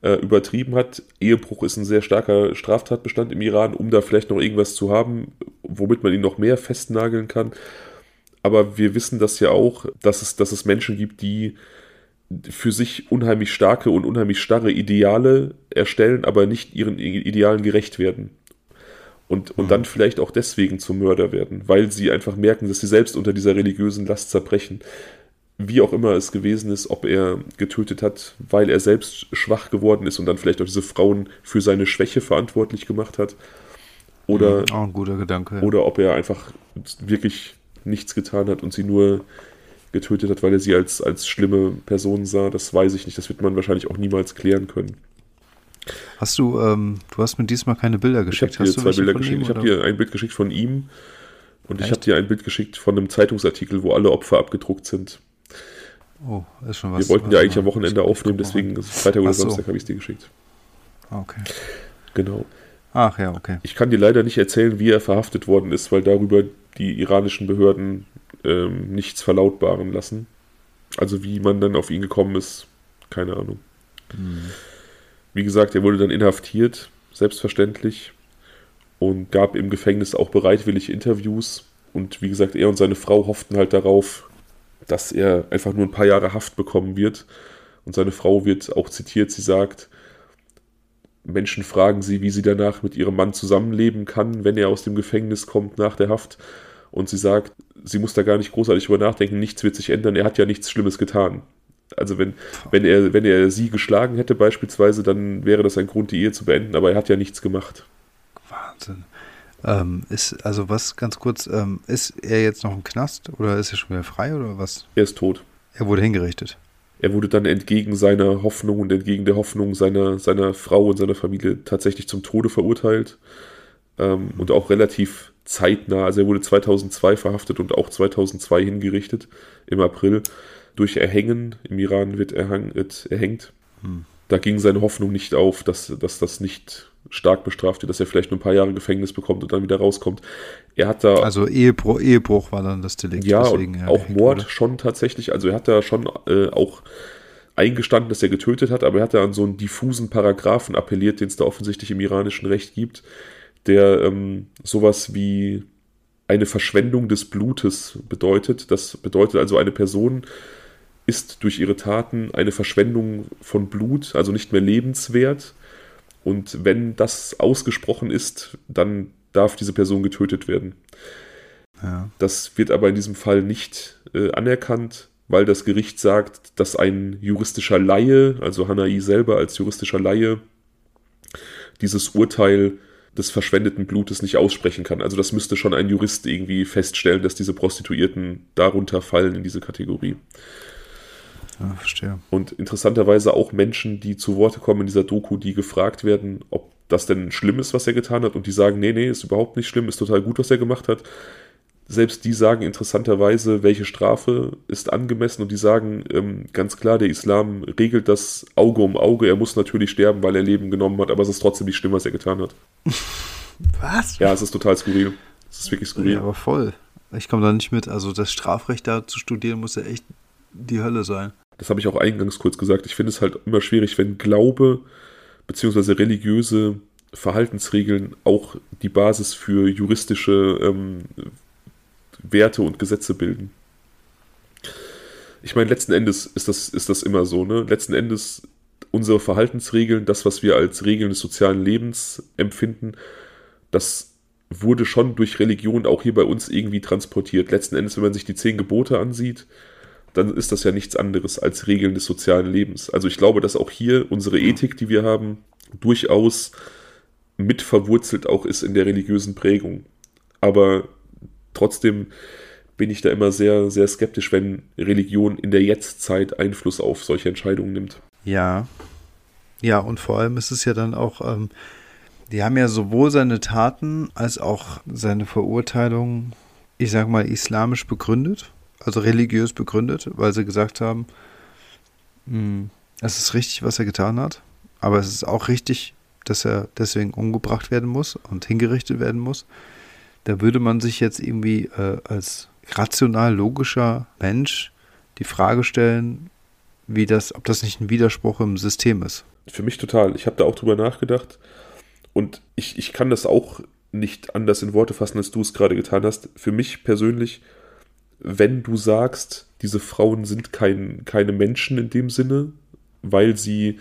äh, übertrieben hat. Ehebruch ist ein sehr starker Straftatbestand im Iran, um da vielleicht noch irgendwas zu haben, womit man ihn noch mehr festnageln kann. Aber wir wissen das ja auch, dass es, dass es Menschen gibt, die für sich unheimlich starke und unheimlich starre Ideale erstellen, aber nicht ihren Idealen gerecht werden. Und, und mhm. dann vielleicht auch deswegen zum Mörder werden, weil sie einfach merken, dass sie selbst unter dieser religiösen Last zerbrechen. Wie auch immer es gewesen ist, ob er getötet hat, weil er selbst schwach geworden ist und dann vielleicht auch diese Frauen für seine Schwäche verantwortlich gemacht hat. Oder, mhm, auch ein guter Gedanke. Ja. Oder ob er einfach wirklich nichts getan hat und sie nur getötet hat, weil er sie als, als schlimme Person sah. Das weiß ich nicht. Das wird man wahrscheinlich auch niemals klären können. Hast du, ähm, du hast mir diesmal keine Bilder geschickt. Ich habe dir zwei Bilder geschickt. Ihm, ich habe dir ein Bild geschickt von ihm und Echt? ich habe dir ein Bild geschickt von einem Zeitungsartikel, wo alle Opfer abgedruckt sind. Oh, ist schon was. Wir wollten ja eigentlich am Wochenende aufnehmen, deswegen ist Freitag oder so. Samstag habe ich es dir geschickt. Okay. Genau. Ach ja, okay. Ich kann dir leider nicht erzählen, wie er verhaftet worden ist, weil darüber die iranischen Behörden ähm, nichts verlautbaren lassen. Also wie man dann auf ihn gekommen ist, keine Ahnung. Mhm. Wie gesagt, er wurde dann inhaftiert, selbstverständlich, und gab im Gefängnis auch bereitwillig Interviews. Und wie gesagt, er und seine Frau hofften halt darauf, dass er einfach nur ein paar Jahre Haft bekommen wird. Und seine Frau wird auch zitiert, sie sagt, Menschen fragen sie, wie sie danach mit ihrem Mann zusammenleben kann, wenn er aus dem Gefängnis kommt nach der Haft. Und sie sagt, sie muss da gar nicht großartig drüber nachdenken, nichts wird sich ändern, er hat ja nichts Schlimmes getan. Also wenn, wenn, er, wenn er sie geschlagen hätte beispielsweise, dann wäre das ein Grund, die Ehe zu beenden, aber er hat ja nichts gemacht. Wahnsinn. Ähm, ist, also was ganz kurz, ähm, ist er jetzt noch im Knast oder ist er schon wieder frei oder was? Er ist tot. Er wurde hingerichtet. Er wurde dann entgegen seiner Hoffnung und entgegen der Hoffnung seiner, seiner Frau und seiner Familie tatsächlich zum Tode verurteilt. Ähm. Und auch relativ zeitnah. Also er wurde 2002 verhaftet und auch 2002 hingerichtet im April. Durch Erhängen, im Iran wird, erhang, erhängt. Hm. Da ging seine Hoffnung nicht auf, dass, dass das nicht stark bestraft wird, dass er vielleicht nur ein paar Jahre Gefängnis bekommt und dann wieder rauskommt. Er hat da. Also Ehebruch, Ehebruch war dann das Delikt. Ja, deswegen, ja auch Mord wurde. schon tatsächlich. Also er hat da schon äh, auch eingestanden, dass er getötet hat, aber er hat da an so einen diffusen Paragraphen appelliert, den es da offensichtlich im iranischen Recht gibt, der ähm, sowas wie eine Verschwendung des Blutes bedeutet. Das bedeutet also, eine Person ist durch ihre Taten eine Verschwendung von Blut, also nicht mehr lebenswert. Und wenn das ausgesprochen ist, dann darf diese Person getötet werden. Ja. Das wird aber in diesem Fall nicht äh, anerkannt, weil das Gericht sagt, dass ein juristischer Laie, also Hanai selber als juristischer Laie, dieses Urteil des verschwendeten Blutes nicht aussprechen kann. Also das müsste schon ein Jurist irgendwie feststellen, dass diese Prostituierten darunter fallen in diese Kategorie. Ja, verstehe. Und interessanterweise auch Menschen, die zu Worte kommen in dieser Doku, die gefragt werden, ob das denn schlimm ist, was er getan hat, und die sagen, nee, nee, ist überhaupt nicht schlimm, ist total gut, was er gemacht hat. Selbst die sagen interessanterweise, welche Strafe ist angemessen und die sagen ähm, ganz klar, der Islam regelt das Auge um Auge. Er muss natürlich sterben, weil er Leben genommen hat, aber es ist trotzdem nicht schlimm, was er getan hat. Was? Ja, es ist total skurril. Es ist wirklich skurril. Ja, aber voll. Ich komme da nicht mit. Also das Strafrecht da zu studieren muss ja echt die Hölle sein. Das habe ich auch eingangs kurz gesagt. Ich finde es halt immer schwierig, wenn Glaube bzw. religiöse Verhaltensregeln auch die Basis für juristische ähm, Werte und Gesetze bilden. Ich meine, letzten Endes ist das, ist das immer so, ne? Letzten Endes unsere Verhaltensregeln, das, was wir als Regeln des sozialen Lebens empfinden, das wurde schon durch Religion auch hier bei uns irgendwie transportiert. Letzten Endes, wenn man sich die zehn Gebote ansieht, dann ist das ja nichts anderes als Regeln des sozialen Lebens. Also ich glaube, dass auch hier unsere Ethik, die wir haben, durchaus mit verwurzelt auch ist in der religiösen Prägung. Aber trotzdem bin ich da immer sehr, sehr skeptisch, wenn Religion in der Jetztzeit Einfluss auf solche Entscheidungen nimmt. Ja. Ja, und vor allem ist es ja dann auch, ähm, die haben ja sowohl seine Taten als auch seine Verurteilung, ich sag mal, islamisch begründet, also religiös begründet, weil sie gesagt haben, hm, es ist richtig, was er getan hat, aber es ist auch richtig, dass er deswegen umgebracht werden muss und hingerichtet werden muss da würde man sich jetzt irgendwie äh, als rational logischer Mensch die Frage stellen, wie das, ob das nicht ein Widerspruch im System ist. Für mich total. Ich habe da auch drüber nachgedacht und ich, ich kann das auch nicht anders in Worte fassen, als du es gerade getan hast. Für mich persönlich, wenn du sagst, diese Frauen sind kein, keine Menschen in dem Sinne, weil sie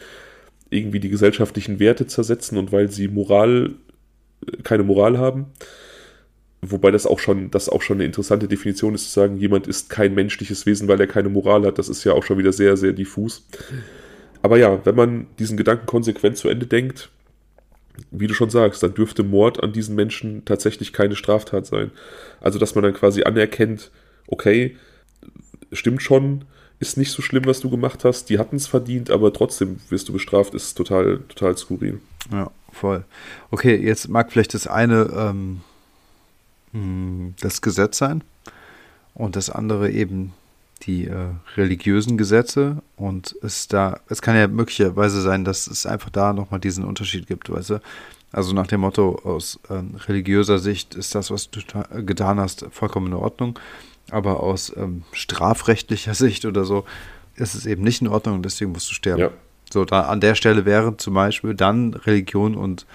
irgendwie die gesellschaftlichen Werte zersetzen und weil sie Moral, keine Moral haben. Wobei das auch schon, das auch schon eine interessante Definition ist, zu sagen, jemand ist kein menschliches Wesen, weil er keine Moral hat. Das ist ja auch schon wieder sehr, sehr diffus. Aber ja, wenn man diesen Gedanken konsequent zu Ende denkt, wie du schon sagst, dann dürfte Mord an diesen Menschen tatsächlich keine Straftat sein. Also, dass man dann quasi anerkennt, okay, stimmt schon, ist nicht so schlimm, was du gemacht hast, die hatten es verdient, aber trotzdem wirst du bestraft, ist total, total skurril. Ja, voll. Okay, jetzt mag vielleicht das eine ähm, hm, das Gesetz sein und das andere eben die äh, religiösen Gesetze und es da, es kann ja möglicherweise sein, dass es einfach da nochmal diesen Unterschied gibt, weißt du? Also nach dem Motto, aus ähm, religiöser Sicht ist das, was du getan hast, vollkommen in Ordnung aber aus ähm, strafrechtlicher Sicht oder so ist es eben nicht in Ordnung und deswegen musst du sterben. Ja. So, da an der Stelle wären zum Beispiel dann Religion und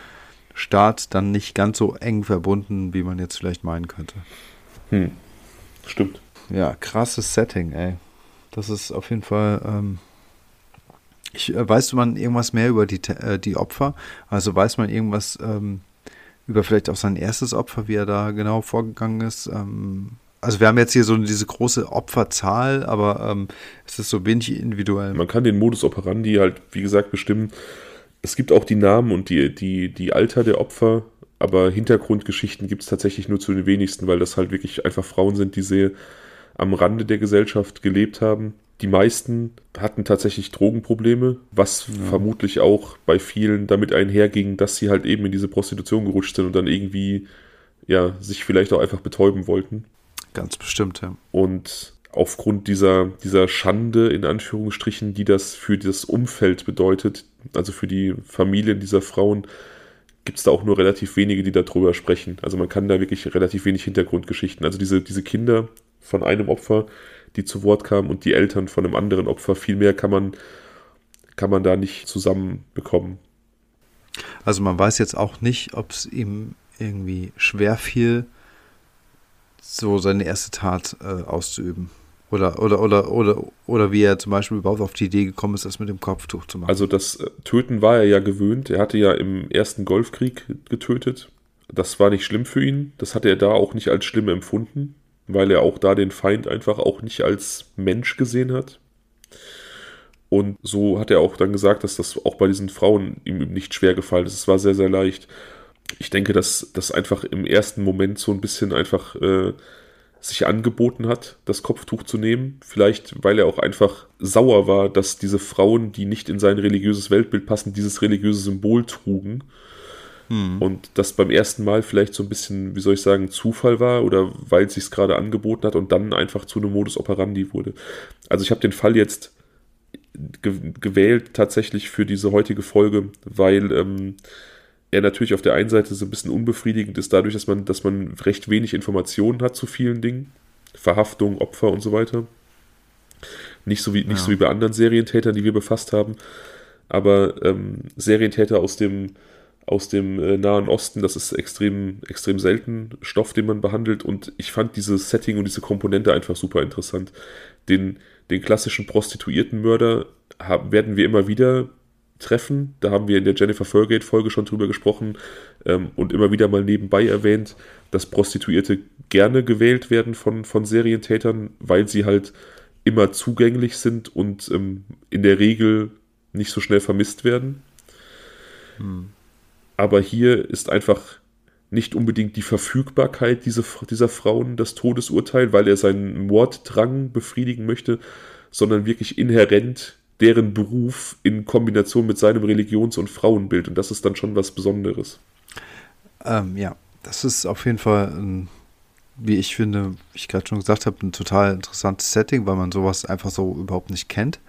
Staat dann nicht ganz so eng verbunden, wie man jetzt vielleicht meinen könnte. Hm. Stimmt. Ja, krasses Setting, ey. Das ist auf jeden Fall. Ähm, ich, äh, weißt du man irgendwas mehr über die, äh, die Opfer? Also weiß man irgendwas ähm, über vielleicht auch sein erstes Opfer, wie er da genau vorgegangen ist? Ähm, also wir haben jetzt hier so diese große Opferzahl, aber ähm, es ist so wenig individuell. Man kann den Modus operandi halt, wie gesagt, bestimmen. Es gibt auch die Namen und die, die, die Alter der Opfer, aber Hintergrundgeschichten gibt es tatsächlich nur zu den wenigsten, weil das halt wirklich einfach Frauen sind, die sehr am Rande der Gesellschaft gelebt haben. Die meisten hatten tatsächlich Drogenprobleme, was ja. vermutlich auch bei vielen damit einherging, dass sie halt eben in diese Prostitution gerutscht sind und dann irgendwie ja, sich vielleicht auch einfach betäuben wollten. Ganz bestimmt, ja. Und aufgrund dieser, dieser Schande, in Anführungsstrichen, die das für das Umfeld bedeutet, also für die Familien dieser Frauen, gibt es da auch nur relativ wenige, die darüber sprechen. Also man kann da wirklich relativ wenig Hintergrundgeschichten. Also diese, diese Kinder von einem Opfer, die zu Wort kamen und die Eltern von einem anderen Opfer, viel mehr kann man, kann man da nicht zusammenbekommen. Also man weiß jetzt auch nicht, ob es ihm irgendwie schwer fiel, so seine erste Tat äh, auszuüben. Oder, oder, oder, oder, oder wie er zum Beispiel überhaupt auf die Idee gekommen ist, das mit dem Kopftuch zu machen. Also das äh, Töten war er ja gewöhnt. Er hatte ja im ersten Golfkrieg getötet. Das war nicht schlimm für ihn. Das hat er da auch nicht als schlimm empfunden, weil er auch da den Feind einfach auch nicht als Mensch gesehen hat. Und so hat er auch dann gesagt, dass das auch bei diesen Frauen ihm nicht schwer gefallen ist. Es war sehr, sehr leicht ich denke, dass das einfach im ersten Moment so ein bisschen einfach äh, sich angeboten hat, das Kopftuch zu nehmen. Vielleicht, weil er auch einfach sauer war, dass diese Frauen, die nicht in sein religiöses Weltbild passen, dieses religiöse Symbol trugen. Hm. Und das beim ersten Mal vielleicht so ein bisschen, wie soll ich sagen, Zufall war oder weil es sich gerade angeboten hat und dann einfach zu einem Modus operandi wurde. Also ich habe den Fall jetzt gewählt tatsächlich für diese heutige Folge, weil ähm, er natürlich auf der einen Seite so ein bisschen unbefriedigend ist, dadurch, dass man, dass man recht wenig Informationen hat zu vielen Dingen. Verhaftung, Opfer und so weiter. Nicht so wie, nicht ja. so wie bei anderen Serientätern, die wir befasst haben. Aber ähm, Serientäter aus dem, aus dem äh, Nahen Osten, das ist extrem, extrem selten Stoff, den man behandelt. Und ich fand dieses Setting und diese Komponente einfach super interessant. Den, den klassischen Prostituiertenmörder haben, werden wir immer wieder treffen. Da haben wir in der Jennifer Fergate-Folge schon drüber gesprochen ähm, und immer wieder mal nebenbei erwähnt, dass Prostituierte gerne gewählt werden von, von Serientätern, weil sie halt immer zugänglich sind und ähm, in der Regel nicht so schnell vermisst werden. Hm. Aber hier ist einfach nicht unbedingt die Verfügbarkeit dieser, dieser Frauen das Todesurteil, weil er seinen Morddrang befriedigen möchte, sondern wirklich inhärent deren Beruf in Kombination mit seinem Religions- und Frauenbild. Und das ist dann schon was Besonderes. Ähm, ja, das ist auf jeden Fall, ein, wie ich finde, wie ich gerade schon gesagt habe, ein total interessantes Setting, weil man sowas einfach so überhaupt nicht kennt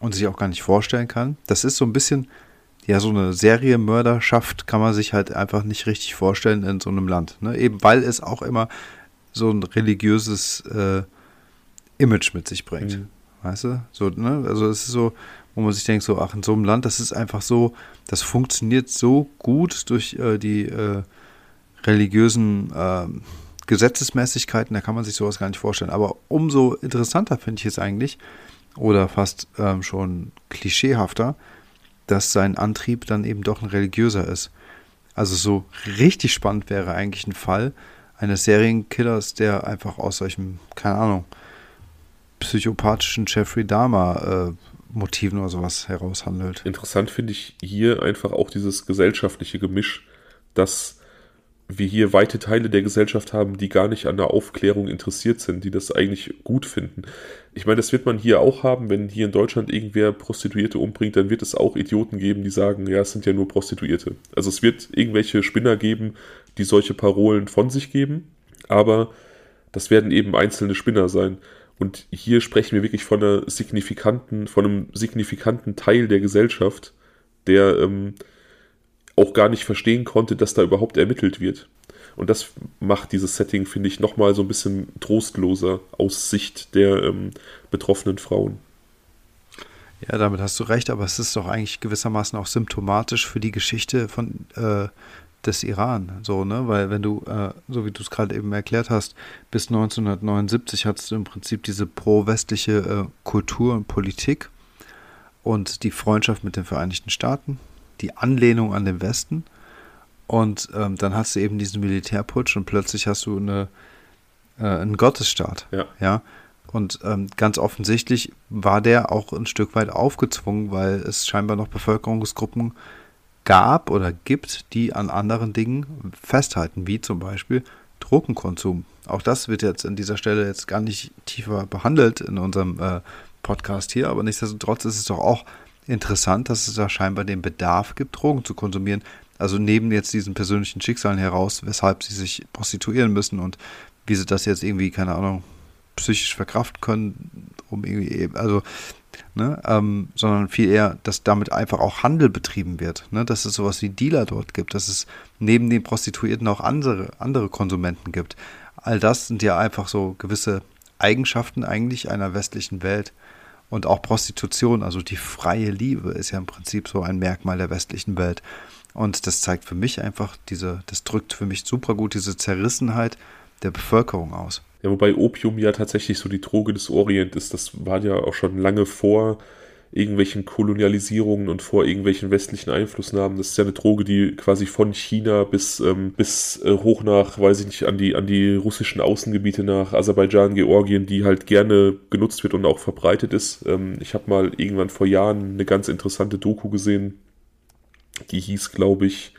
und sich auch gar nicht vorstellen kann. Das ist so ein bisschen, ja, so eine Serienmörderschaft kann man sich halt einfach nicht richtig vorstellen in so einem Land. Ne? Eben weil es auch immer so ein religiöses äh, Image mit sich bringt. Mhm. Weißt du? So, ne? Also es ist so, wo man sich denkt, so, ach, in so einem Land, das ist einfach so, das funktioniert so gut durch äh, die äh, religiösen äh, Gesetzesmäßigkeiten, da kann man sich sowas gar nicht vorstellen. Aber umso interessanter finde ich es eigentlich, oder fast ähm, schon klischeehafter, dass sein Antrieb dann eben doch ein religiöser ist. Also so richtig spannend wäre eigentlich ein Fall eines Serienkillers, der einfach aus solchem, keine Ahnung, psychopathischen Jeffrey Dahmer äh, Motiven oder sowas heraushandelt. Interessant finde ich hier einfach auch dieses gesellschaftliche Gemisch, dass wir hier weite Teile der Gesellschaft haben, die gar nicht an der Aufklärung interessiert sind, die das eigentlich gut finden. Ich meine, das wird man hier auch haben, wenn hier in Deutschland irgendwer Prostituierte umbringt, dann wird es auch Idioten geben, die sagen, ja, es sind ja nur Prostituierte. Also es wird irgendwelche Spinner geben, die solche Parolen von sich geben, aber das werden eben einzelne Spinner sein. Und hier sprechen wir wirklich von einer signifikanten, von einem signifikanten Teil der Gesellschaft, der ähm, auch gar nicht verstehen konnte, dass da überhaupt ermittelt wird. Und das macht dieses Setting, finde ich, nochmal so ein bisschen trostloser aus Sicht der ähm, betroffenen Frauen. Ja, damit hast du recht, aber es ist doch eigentlich gewissermaßen auch symptomatisch für die Geschichte von äh, des Iran, so, ne? Weil wenn du, äh, so wie du es gerade eben erklärt hast, bis 1979 hattest du im Prinzip diese pro-westliche äh, Kultur und Politik und die Freundschaft mit den Vereinigten Staaten, die Anlehnung an den Westen. Und ähm, dann hast du eben diesen Militärputsch und plötzlich hast du eine, äh, einen Gottesstaat. Ja. ja? Und ähm, ganz offensichtlich war der auch ein Stück weit aufgezwungen, weil es scheinbar noch Bevölkerungsgruppen gab oder gibt, die an anderen Dingen festhalten, wie zum Beispiel Drogenkonsum. Auch das wird jetzt an dieser Stelle jetzt gar nicht tiefer behandelt in unserem äh, Podcast hier, aber nichtsdestotrotz ist es doch auch interessant, dass es da scheinbar den Bedarf gibt, Drogen zu konsumieren. Also neben jetzt diesen persönlichen Schicksalen heraus, weshalb sie sich prostituieren müssen und wie sie das jetzt irgendwie, keine Ahnung, psychisch verkraften können, um irgendwie, also, ne, ähm, sondern viel eher, dass damit einfach auch Handel betrieben wird, ne, dass es sowas wie Dealer dort gibt, dass es neben den Prostituierten auch andere, andere Konsumenten gibt. All das sind ja einfach so gewisse Eigenschaften eigentlich einer westlichen Welt. Und auch Prostitution, also die freie Liebe, ist ja im Prinzip so ein Merkmal der westlichen Welt. Und das zeigt für mich einfach diese, das drückt für mich super gut diese Zerrissenheit der Bevölkerung aus. Ja, wobei Opium ja tatsächlich so die Droge des Orient ist. Das war ja auch schon lange vor irgendwelchen Kolonialisierungen und vor irgendwelchen westlichen Einflussnahmen. Das ist ja eine Droge, die quasi von China bis, ähm, bis äh, hoch nach, weiß ich nicht, an die, an die russischen Außengebiete nach Aserbaidschan, Georgien, die halt gerne genutzt wird und auch verbreitet ist. Ähm, ich habe mal irgendwann vor Jahren eine ganz interessante Doku gesehen, die hieß, glaube ich,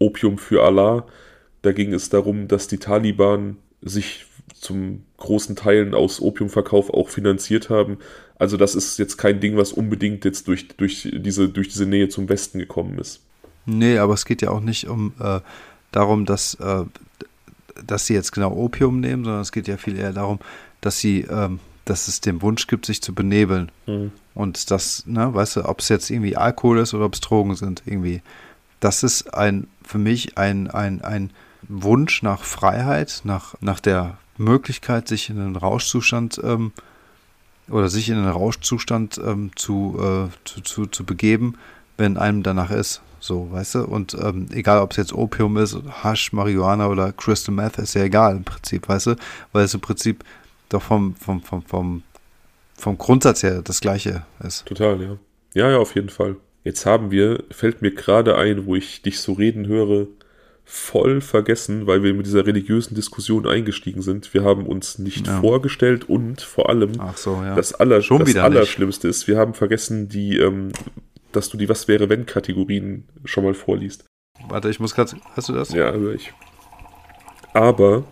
Opium für Allah. Da ging es darum, dass die Taliban sich zum großen Teilen aus Opiumverkauf auch finanziert haben. Also das ist jetzt kein Ding, was unbedingt jetzt durch, durch, diese, durch diese Nähe zum Westen gekommen ist. Nee, aber es geht ja auch nicht um äh, darum, dass, äh, dass sie jetzt genau Opium nehmen, sondern es geht ja viel eher darum, dass sie, ähm, dass es den Wunsch gibt, sich zu benebeln. Mhm. Und das, ne, weißt du, ob es jetzt irgendwie Alkohol ist oder ob es Drogen sind, irgendwie. Das ist ein, für mich ein, ein, ein Wunsch nach Freiheit, nach, nach der Möglichkeit, sich in einen Rauschzustand ähm, oder sich in einen Rauschzustand ähm, zu, äh, zu, zu, zu begeben, wenn einem danach ist. So, weißt du? Und ähm, egal, ob es jetzt Opium ist, Hasch, Marihuana oder Crystal Meth, ist ja egal im Prinzip, weißt du? Weil es im Prinzip doch vom, vom, vom, vom, vom Grundsatz her das Gleiche ist. Total, ja. Ja, ja, auf jeden Fall. Jetzt haben wir, fällt mir gerade ein, wo ich dich so reden höre, voll vergessen, weil wir mit dieser religiösen Diskussion eingestiegen sind. Wir haben uns nicht ja. vorgestellt und vor allem so, ja. das, Aller, das Allerschlimmste ist, wir haben vergessen, die, ähm, dass du die Was wäre wenn Kategorien schon mal vorliest. Warte, ich muss gerade. Hast du das? Ja, höre ich. Aber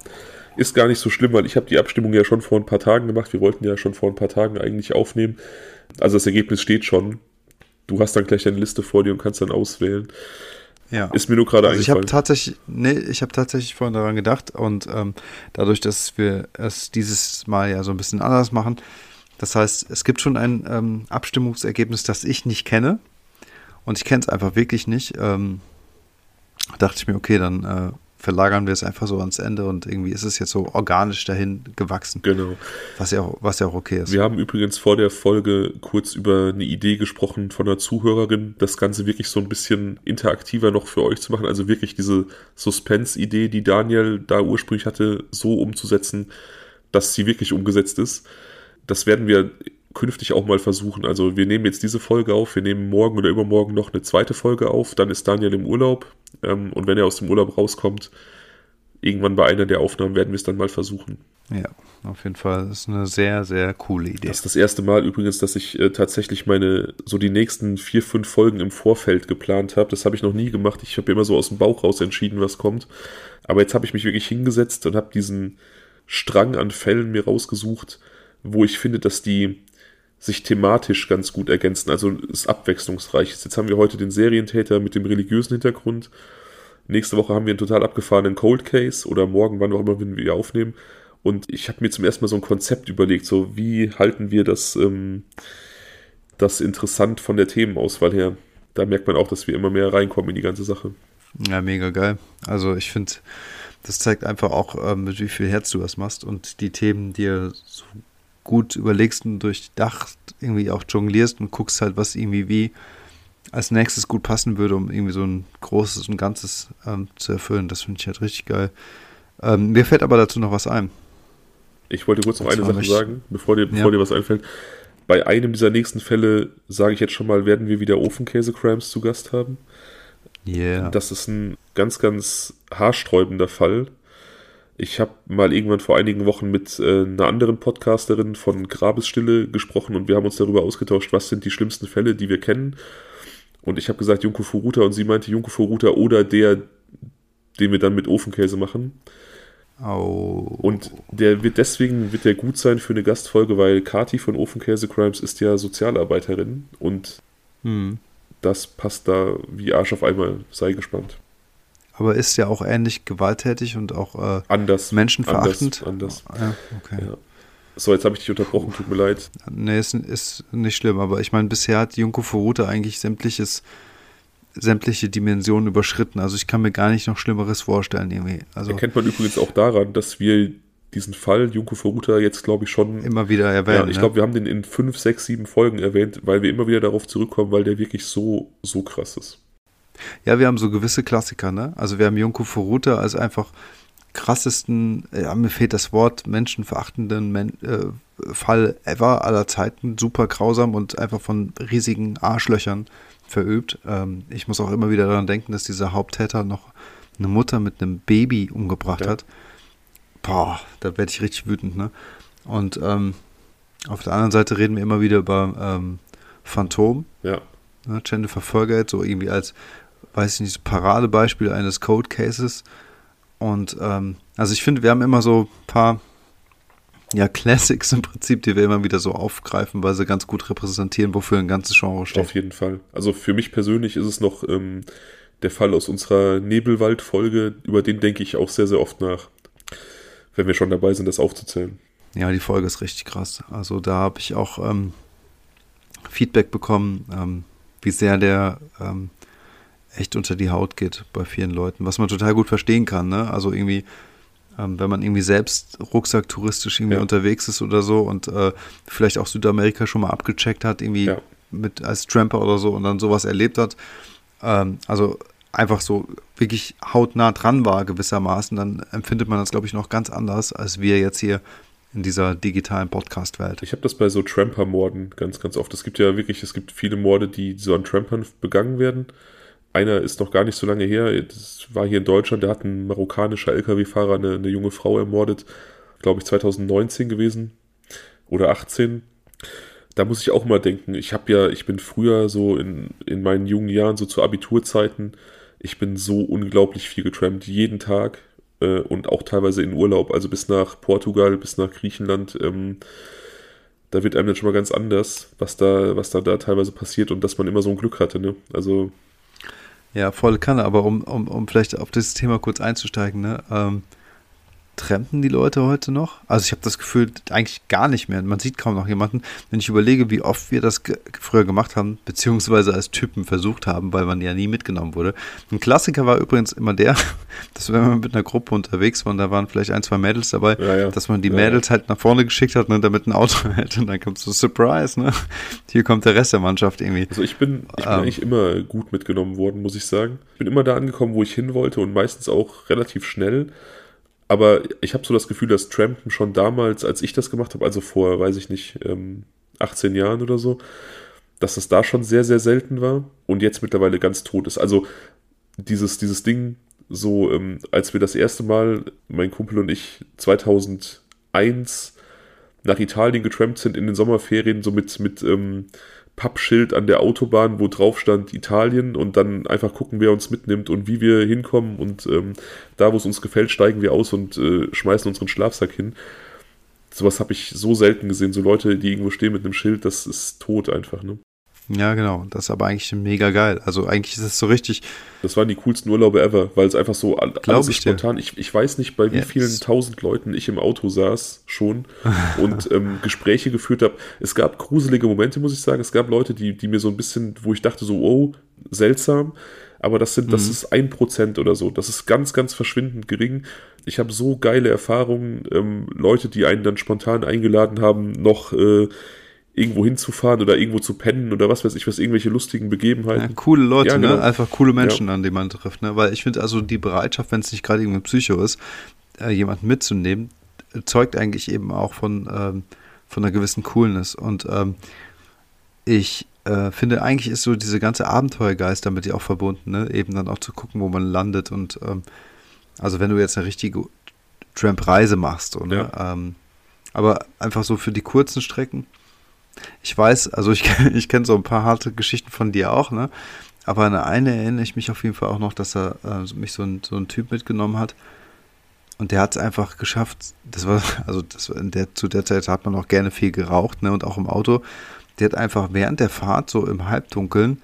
ist gar nicht so schlimm, weil ich habe die Abstimmung ja schon vor ein paar Tagen gemacht. Wir wollten ja schon vor ein paar Tagen eigentlich aufnehmen. Also das Ergebnis steht schon. Du hast dann gleich deine Liste vor dir und kannst dann auswählen. Ja. Ist mir nur gerade also Ich habe tatsächlich, nee, ich habe tatsächlich vorhin daran gedacht und ähm, dadurch, dass wir es dieses Mal ja so ein bisschen anders machen, das heißt, es gibt schon ein ähm, Abstimmungsergebnis, das ich nicht kenne und ich kenne es einfach wirklich nicht. Ähm, dachte ich mir, okay, dann äh, verlagern wir es einfach so ans Ende und irgendwie ist es jetzt so organisch dahin gewachsen. Genau. Was ja, auch, was ja auch okay ist. Wir haben übrigens vor der Folge kurz über eine Idee gesprochen von einer Zuhörerin, das Ganze wirklich so ein bisschen interaktiver noch für euch zu machen. Also wirklich diese Suspense-Idee, die Daniel da ursprünglich hatte, so umzusetzen, dass sie wirklich umgesetzt ist. Das werden wir künftig auch mal versuchen. Also wir nehmen jetzt diese Folge auf, wir nehmen morgen oder übermorgen noch eine zweite Folge auf, dann ist Daniel im Urlaub ähm, und wenn er aus dem Urlaub rauskommt, irgendwann bei einer der Aufnahmen werden wir es dann mal versuchen. Ja, auf jeden Fall. Das ist eine sehr, sehr coole Idee. Das ist das erste Mal übrigens, dass ich äh, tatsächlich meine, so die nächsten vier, fünf Folgen im Vorfeld geplant habe. Das habe ich noch nie gemacht. Ich habe immer so aus dem Bauch raus entschieden, was kommt. Aber jetzt habe ich mich wirklich hingesetzt und habe diesen Strang an Fällen mir rausgesucht, wo ich finde, dass die sich thematisch ganz gut ergänzen. Also ist abwechslungsreich. Jetzt haben wir heute den Serientäter mit dem religiösen Hintergrund. Nächste Woche haben wir einen total abgefahrenen Cold Case oder morgen, wann auch immer, wenn wir aufnehmen. Und ich habe mir zum ersten Mal so ein Konzept überlegt, so wie halten wir das, ähm, das interessant von der Themenauswahl her. Da merkt man auch, dass wir immer mehr reinkommen in die ganze Sache. Ja, mega geil. Also ich finde, das zeigt einfach auch, ähm, mit wie viel Herz du das machst und die Themen dir so gut überlegst und durchdacht irgendwie auch jonglierst und guckst halt, was irgendwie wie als nächstes gut passen würde, um irgendwie so ein großes und Ganzes ähm, zu erfüllen. Das finde ich halt richtig geil. Ähm, mir fällt aber dazu noch was ein. Ich wollte kurz noch eine Sache sagen, bevor dir, bevor ja. dir was einfällt. Bei einem dieser nächsten Fälle, sage ich jetzt schon mal, werden wir wieder Ofenkäse-Crimes zu Gast haben. Yeah. Das ist ein ganz, ganz haarsträubender Fall. Ich habe mal irgendwann vor einigen Wochen mit äh, einer anderen Podcasterin von Grabesstille gesprochen und wir haben uns darüber ausgetauscht, was sind die schlimmsten Fälle, die wir kennen. Und ich habe gesagt Junko Furuta und sie meinte Junko Furuta oder der, den wir dann mit Ofenkäse machen. Oh. Und der wird deswegen wird der gut sein für eine Gastfolge, weil Kati von Ofenkäse Crimes ist ja Sozialarbeiterin und hm. das passt da wie Arsch auf einmal. Sei gespannt aber ist ja auch ähnlich gewalttätig und auch äh, anders, menschenverachtend. Anders. anders. Ja, okay. Ja. So, jetzt habe ich dich unterbrochen, tut mir leid. Nee, ist, ist nicht schlimm, aber ich meine, bisher hat Junko Furuta eigentlich sämtliches, sämtliche Dimensionen überschritten. Also ich kann mir gar nicht noch Schlimmeres vorstellen irgendwie. Also Erkennt man übrigens auch daran, dass wir diesen Fall Junko Furuta jetzt, glaube ich, schon immer wieder erwähnen. Ja, ich glaube, wir haben den in fünf, sechs, sieben Folgen erwähnt, weil wir immer wieder darauf zurückkommen, weil der wirklich so, so krass ist. Ja, wir haben so gewisse Klassiker, ne? Also wir haben Junko Furuta als einfach krassesten, ja, mir fehlt das Wort, menschenverachtenden Men äh, Fall ever aller Zeiten, super grausam und einfach von riesigen Arschlöchern verübt. Ähm, ich muss auch immer wieder daran denken, dass dieser Haupttäter noch eine Mutter mit einem Baby umgebracht ja. hat. Boah, da werde ich richtig wütend, ne? Und ähm, auf der anderen Seite reden wir immer wieder über ähm, Phantom. Ja. Ne, Jennifer Folgate, so irgendwie als weiß ich nicht, Paradebeispiel eines Code Cases. Und ähm, also ich finde, wir haben immer so ein paar ja, Classics im Prinzip, die wir immer wieder so aufgreifen, weil sie ganz gut repräsentieren, wofür ein ganzes Genre steht. Auf jeden Fall. Also für mich persönlich ist es noch ähm, der Fall aus unserer Nebelwald-Folge, über den denke ich auch sehr, sehr oft nach, wenn wir schon dabei sind, das aufzuzählen. Ja, die Folge ist richtig krass. Also da habe ich auch ähm, Feedback bekommen, ähm, wie sehr der ähm, echt unter die Haut geht bei vielen Leuten, was man total gut verstehen kann. Ne? Also irgendwie, ähm, wenn man irgendwie selbst rucksacktouristisch irgendwie ja. unterwegs ist oder so und äh, vielleicht auch Südamerika schon mal abgecheckt hat, irgendwie ja. mit als Tramper oder so und dann sowas erlebt hat. Ähm, also einfach so wirklich hautnah dran war gewissermaßen, dann empfindet man das, glaube ich, noch ganz anders, als wir jetzt hier in dieser digitalen Podcast-Welt. Ich habe das bei so Tramper-Morden ganz, ganz oft. Es gibt ja wirklich, es gibt viele Morde, die so an Trampern begangen werden. Einer ist noch gar nicht so lange her, das war hier in Deutschland, da hat ein marokkanischer Lkw-Fahrer eine, eine junge Frau ermordet, glaube ich 2019 gewesen oder 18 da muss ich auch mal denken, ich habe ja, ich bin früher so in, in meinen jungen Jahren, so zu Abiturzeiten, ich bin so unglaublich viel getrampt, jeden Tag äh, und auch teilweise in Urlaub, also bis nach Portugal, bis nach Griechenland. Ähm, da wird einem dann schon mal ganz anders, was da, was da, da teilweise passiert und dass man immer so ein Glück hatte, ne? Also ja, voll Kanne, aber um, um, um vielleicht auf dieses Thema kurz einzusteigen, ne? Ähm, trampen die Leute heute noch? Also ich habe das Gefühl, eigentlich gar nicht mehr. Man sieht kaum noch jemanden. Wenn ich überlege, wie oft wir das ge früher gemacht haben, beziehungsweise als Typen versucht haben, weil man ja nie mitgenommen wurde. Ein Klassiker war übrigens immer der, dass wenn man mit einer Gruppe unterwegs war und da waren vielleicht ein, zwei Mädels dabei, ja, ja. dass man die ja, Mädels halt nach vorne geschickt hat, ne, damit ein Auto hält und dann kommt so Surprise, ne? Hier kommt der Rest der Mannschaft irgendwie. Also ich bin, ich bin ähm, eigentlich immer gut mitgenommen worden, muss ich sagen. Ich bin immer da angekommen, wo ich hin wollte und meistens auch relativ schnell. Aber ich habe so das Gefühl, dass Trampen schon damals, als ich das gemacht habe, also vor, weiß ich nicht, 18 ähm, Jahren oder so, dass das da schon sehr, sehr selten war und jetzt mittlerweile ganz tot ist. Also dieses, dieses Ding, so ähm, als wir das erste Mal, mein Kumpel und ich, 2001 nach Italien getrampt sind in den Sommerferien, so mit, mit ähm, Pappschild an der Autobahn, wo drauf stand Italien und dann einfach gucken, wer uns mitnimmt und wie wir hinkommen und ähm, da, wo es uns gefällt, steigen wir aus und äh, schmeißen unseren Schlafsack hin. Sowas habe ich so selten gesehen, so Leute, die irgendwo stehen mit einem Schild, das ist tot einfach, ne? Ja, genau. Das ist aber eigentlich mega geil. Also eigentlich ist es so richtig. Das waren die coolsten Urlaube ever, weil es einfach so alles ich spontan. Ich, ich weiß nicht, bei wie yes. vielen tausend Leuten ich im Auto saß schon und ähm, Gespräche geführt habe. Es gab gruselige Momente, muss ich sagen. Es gab Leute, die, die mir so ein bisschen, wo ich dachte so, oh, seltsam. Aber das sind, mhm. das ist ein Prozent oder so. Das ist ganz, ganz verschwindend gering. Ich habe so geile Erfahrungen. Ähm, Leute, die einen dann spontan eingeladen haben, noch äh, irgendwo hinzufahren oder irgendwo zu pennen oder was weiß ich was, irgendwelche lustigen Begebenheiten. Ja, coole Leute, ja, ne? genau. ne? Einfach coole Menschen, ja. an die man trifft, ne? Weil ich finde also die Bereitschaft, wenn es nicht gerade irgendwie Psycho ist, äh, jemanden mitzunehmen, zeugt eigentlich eben auch von, ähm, von einer gewissen Coolness. Und ähm, ich äh, finde, eigentlich ist so diese ganze Abenteuergeist damit ja auch verbunden, ne? Eben dann auch zu gucken, wo man landet und ähm, also wenn du jetzt eine richtige Tramp-Reise machst, oder? Ja. Ähm, aber einfach so für die kurzen Strecken, ich weiß, also ich, ich kenne so ein paar harte Geschichten von dir auch, ne? Aber an eine erinnere ich mich auf jeden Fall auch noch, dass er äh, mich so ein, so ein Typ mitgenommen hat. Und der hat es einfach geschafft. Das war, also das, in der, zu der Zeit hat man auch gerne viel geraucht, ne? Und auch im Auto. Der hat einfach während der Fahrt so im Halbdunkeln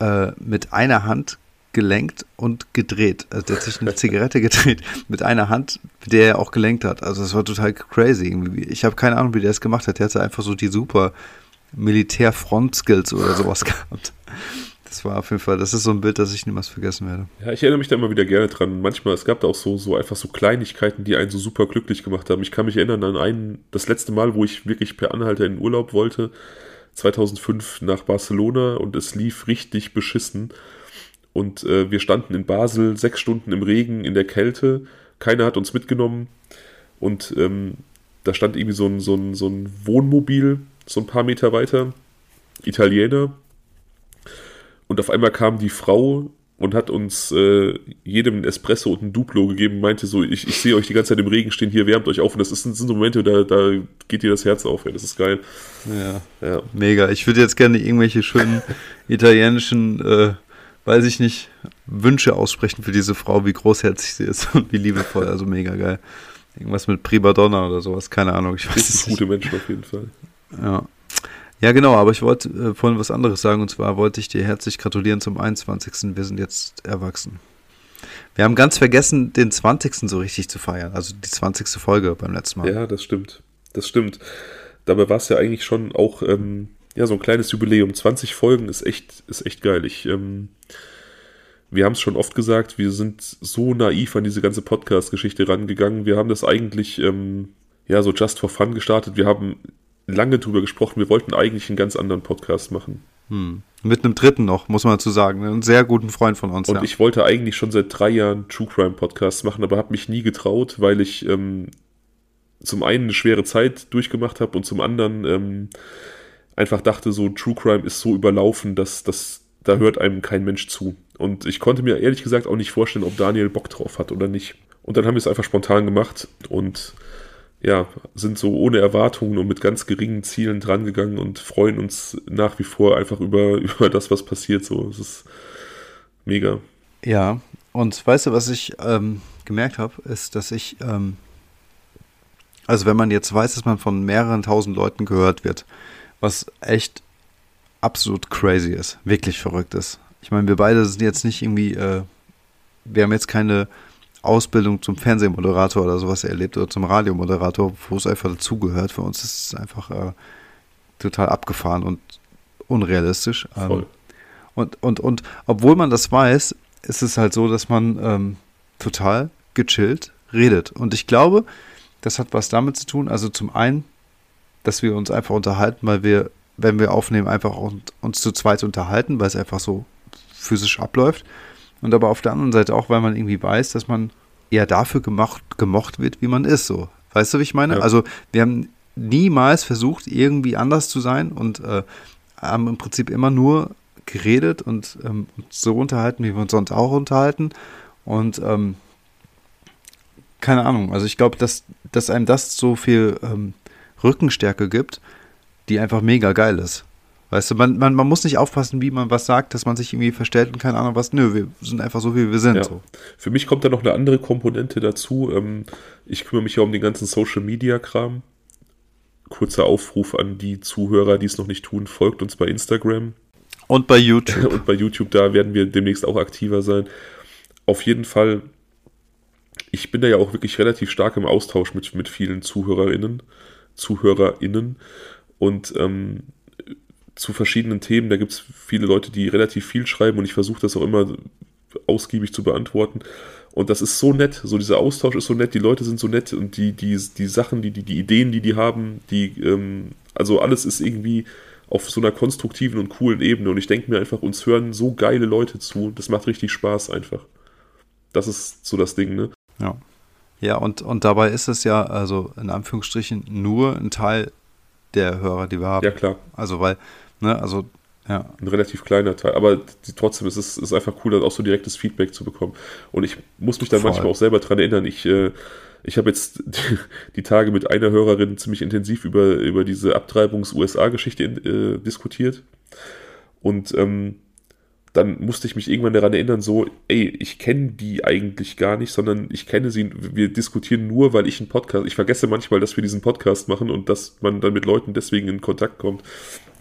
äh, mit einer Hand gelenkt und gedreht. Also der hat sich eine Zigarette gedreht mit einer Hand, der er auch gelenkt hat. Also das war total crazy. Ich habe keine Ahnung, wie der es gemacht hat. Der hatte einfach so die super Militär-Front-Skills oder sowas gehabt. Das war auf jeden Fall, das ist so ein Bild, das ich niemals vergessen werde. Ja, ich erinnere mich da immer wieder gerne dran. Manchmal, es gab da auch so, so einfach so Kleinigkeiten, die einen so super glücklich gemacht haben. Ich kann mich erinnern an einen, das letzte Mal, wo ich wirklich per Anhalter in Urlaub wollte, 2005 nach Barcelona und es lief richtig beschissen. Und äh, wir standen in Basel sechs Stunden im Regen, in der Kälte. Keiner hat uns mitgenommen. Und ähm, da stand irgendwie so ein, so, ein, so ein Wohnmobil, so ein paar Meter weiter. Italiener. Und auf einmal kam die Frau und hat uns äh, jedem ein Espresso und ein Duplo gegeben, meinte so, ich, ich sehe euch die ganze Zeit im Regen stehen, hier wärmt euch auf. Und das ist, sind so Momente, da, da geht dir das Herz auf, ey. das ist geil. Ja, ja. mega. Ich würde jetzt gerne irgendwelche schönen italienischen äh, weiß ich nicht, Wünsche aussprechen für diese Frau, wie großherzig sie ist und wie liebevoll, also mega geil. Irgendwas mit Primadonna oder sowas, keine Ahnung. Ich weiß es gute Menschen auf jeden Fall. Ja. Ja, genau, aber ich wollte äh, vorhin was anderes sagen und zwar wollte ich dir herzlich gratulieren zum 21. Wir sind jetzt erwachsen. Wir haben ganz vergessen, den 20. so richtig zu feiern, also die 20. Folge beim letzten Mal. Ja, das stimmt. Das stimmt. Dabei war es ja eigentlich schon auch ähm, ja, so ein kleines Jubiläum. 20 Folgen ist echt, ist echt geil. Ich, ähm, wir haben es schon oft gesagt, wir sind so naiv an diese ganze Podcast-Geschichte rangegangen. Wir haben das eigentlich, ähm, ja, so just for fun gestartet. Wir haben lange drüber gesprochen. Wir wollten eigentlich einen ganz anderen Podcast machen. Hm. Mit einem dritten noch, muss man dazu sagen. Einen sehr guten Freund von uns. Und ja. ich wollte eigentlich schon seit drei Jahren True Crime Podcasts machen, aber habe mich nie getraut, weil ich ähm, zum einen eine schwere Zeit durchgemacht habe und zum anderen ähm, einfach dachte, so True Crime ist so überlaufen, dass das da hört einem kein Mensch zu. Und ich konnte mir ehrlich gesagt auch nicht vorstellen, ob Daniel Bock drauf hat oder nicht. Und dann haben wir es einfach spontan gemacht und ja, sind so ohne Erwartungen und mit ganz geringen Zielen drangegangen und freuen uns nach wie vor einfach über, über das, was passiert. So, es ist mega. Ja, und weißt du, was ich ähm, gemerkt habe, ist, dass ich, ähm, also wenn man jetzt weiß, dass man von mehreren tausend Leuten gehört wird, was echt absolut crazy ist, wirklich verrückt ist. Ich meine, wir beide sind jetzt nicht irgendwie, äh, wir haben jetzt keine Ausbildung zum Fernsehmoderator oder sowas erlebt oder zum Radiomoderator, wo es einfach dazugehört. Für uns ist es einfach äh, total abgefahren und unrealistisch. Ähm, und, und, und obwohl man das weiß, ist es halt so, dass man ähm, total gechillt redet. Und ich glaube, das hat was damit zu tun. Also zum einen, dass wir uns einfach unterhalten, weil wir, wenn wir aufnehmen, einfach uns zu zweit unterhalten, weil es einfach so physisch abläuft. Und aber auf der anderen Seite auch, weil man irgendwie weiß, dass man eher dafür gemacht, gemocht wird, wie man ist. So. Weißt du, wie ich meine? Ja. Also wir haben niemals versucht, irgendwie anders zu sein und äh, haben im Prinzip immer nur geredet und ähm, so unterhalten, wie wir uns sonst auch unterhalten. Und ähm, keine Ahnung, also ich glaube, dass, dass einem das so viel ähm, Rückenstärke gibt, die einfach mega geil ist. Weißt du, man, man, man muss nicht aufpassen, wie man was sagt, dass man sich irgendwie verstellt und keine Ahnung was. Nö, wir sind einfach so, wie wir sind. Ja. So. Für mich kommt da noch eine andere Komponente dazu. Ähm, ich kümmere mich ja um den ganzen Social-Media-Kram. Kurzer Aufruf an die Zuhörer, die es noch nicht tun, folgt uns bei Instagram. Und bei YouTube. und bei YouTube, da werden wir demnächst auch aktiver sein. Auf jeden Fall, ich bin da ja auch wirklich relativ stark im Austausch mit, mit vielen ZuhörerInnen, ZuhörerInnen. Und ähm, zu verschiedenen Themen. Da gibt es viele Leute, die relativ viel schreiben und ich versuche das auch immer ausgiebig zu beantworten. Und das ist so nett, so dieser Austausch ist so nett, die Leute sind so nett und die, die, die Sachen, die, die, die Ideen, die die haben, die, ähm, also alles ist irgendwie auf so einer konstruktiven und coolen Ebene. Und ich denke mir einfach, uns hören so geile Leute zu. Das macht richtig Spaß einfach. Das ist so das Ding, ne? Ja. Ja, und, und dabei ist es ja, also in Anführungsstrichen, nur ein Teil der Hörer, die wir haben. Ja, klar. Also, weil Ne? Also, ja. Ein relativ kleiner Teil. Aber die, trotzdem ist es ist einfach cool, dann auch so direktes Feedback zu bekommen. Und ich muss mich dann Voll. manchmal auch selber dran erinnern. Ich, äh, ich habe jetzt die, die, Tage mit einer Hörerin ziemlich intensiv über, über diese Abtreibungs-USA-Geschichte äh, diskutiert. Und ähm, dann musste ich mich irgendwann daran erinnern, so, ey, ich kenne die eigentlich gar nicht, sondern ich kenne sie, wir diskutieren nur, weil ich einen Podcast, ich vergesse manchmal, dass wir diesen Podcast machen und dass man dann mit Leuten deswegen in Kontakt kommt.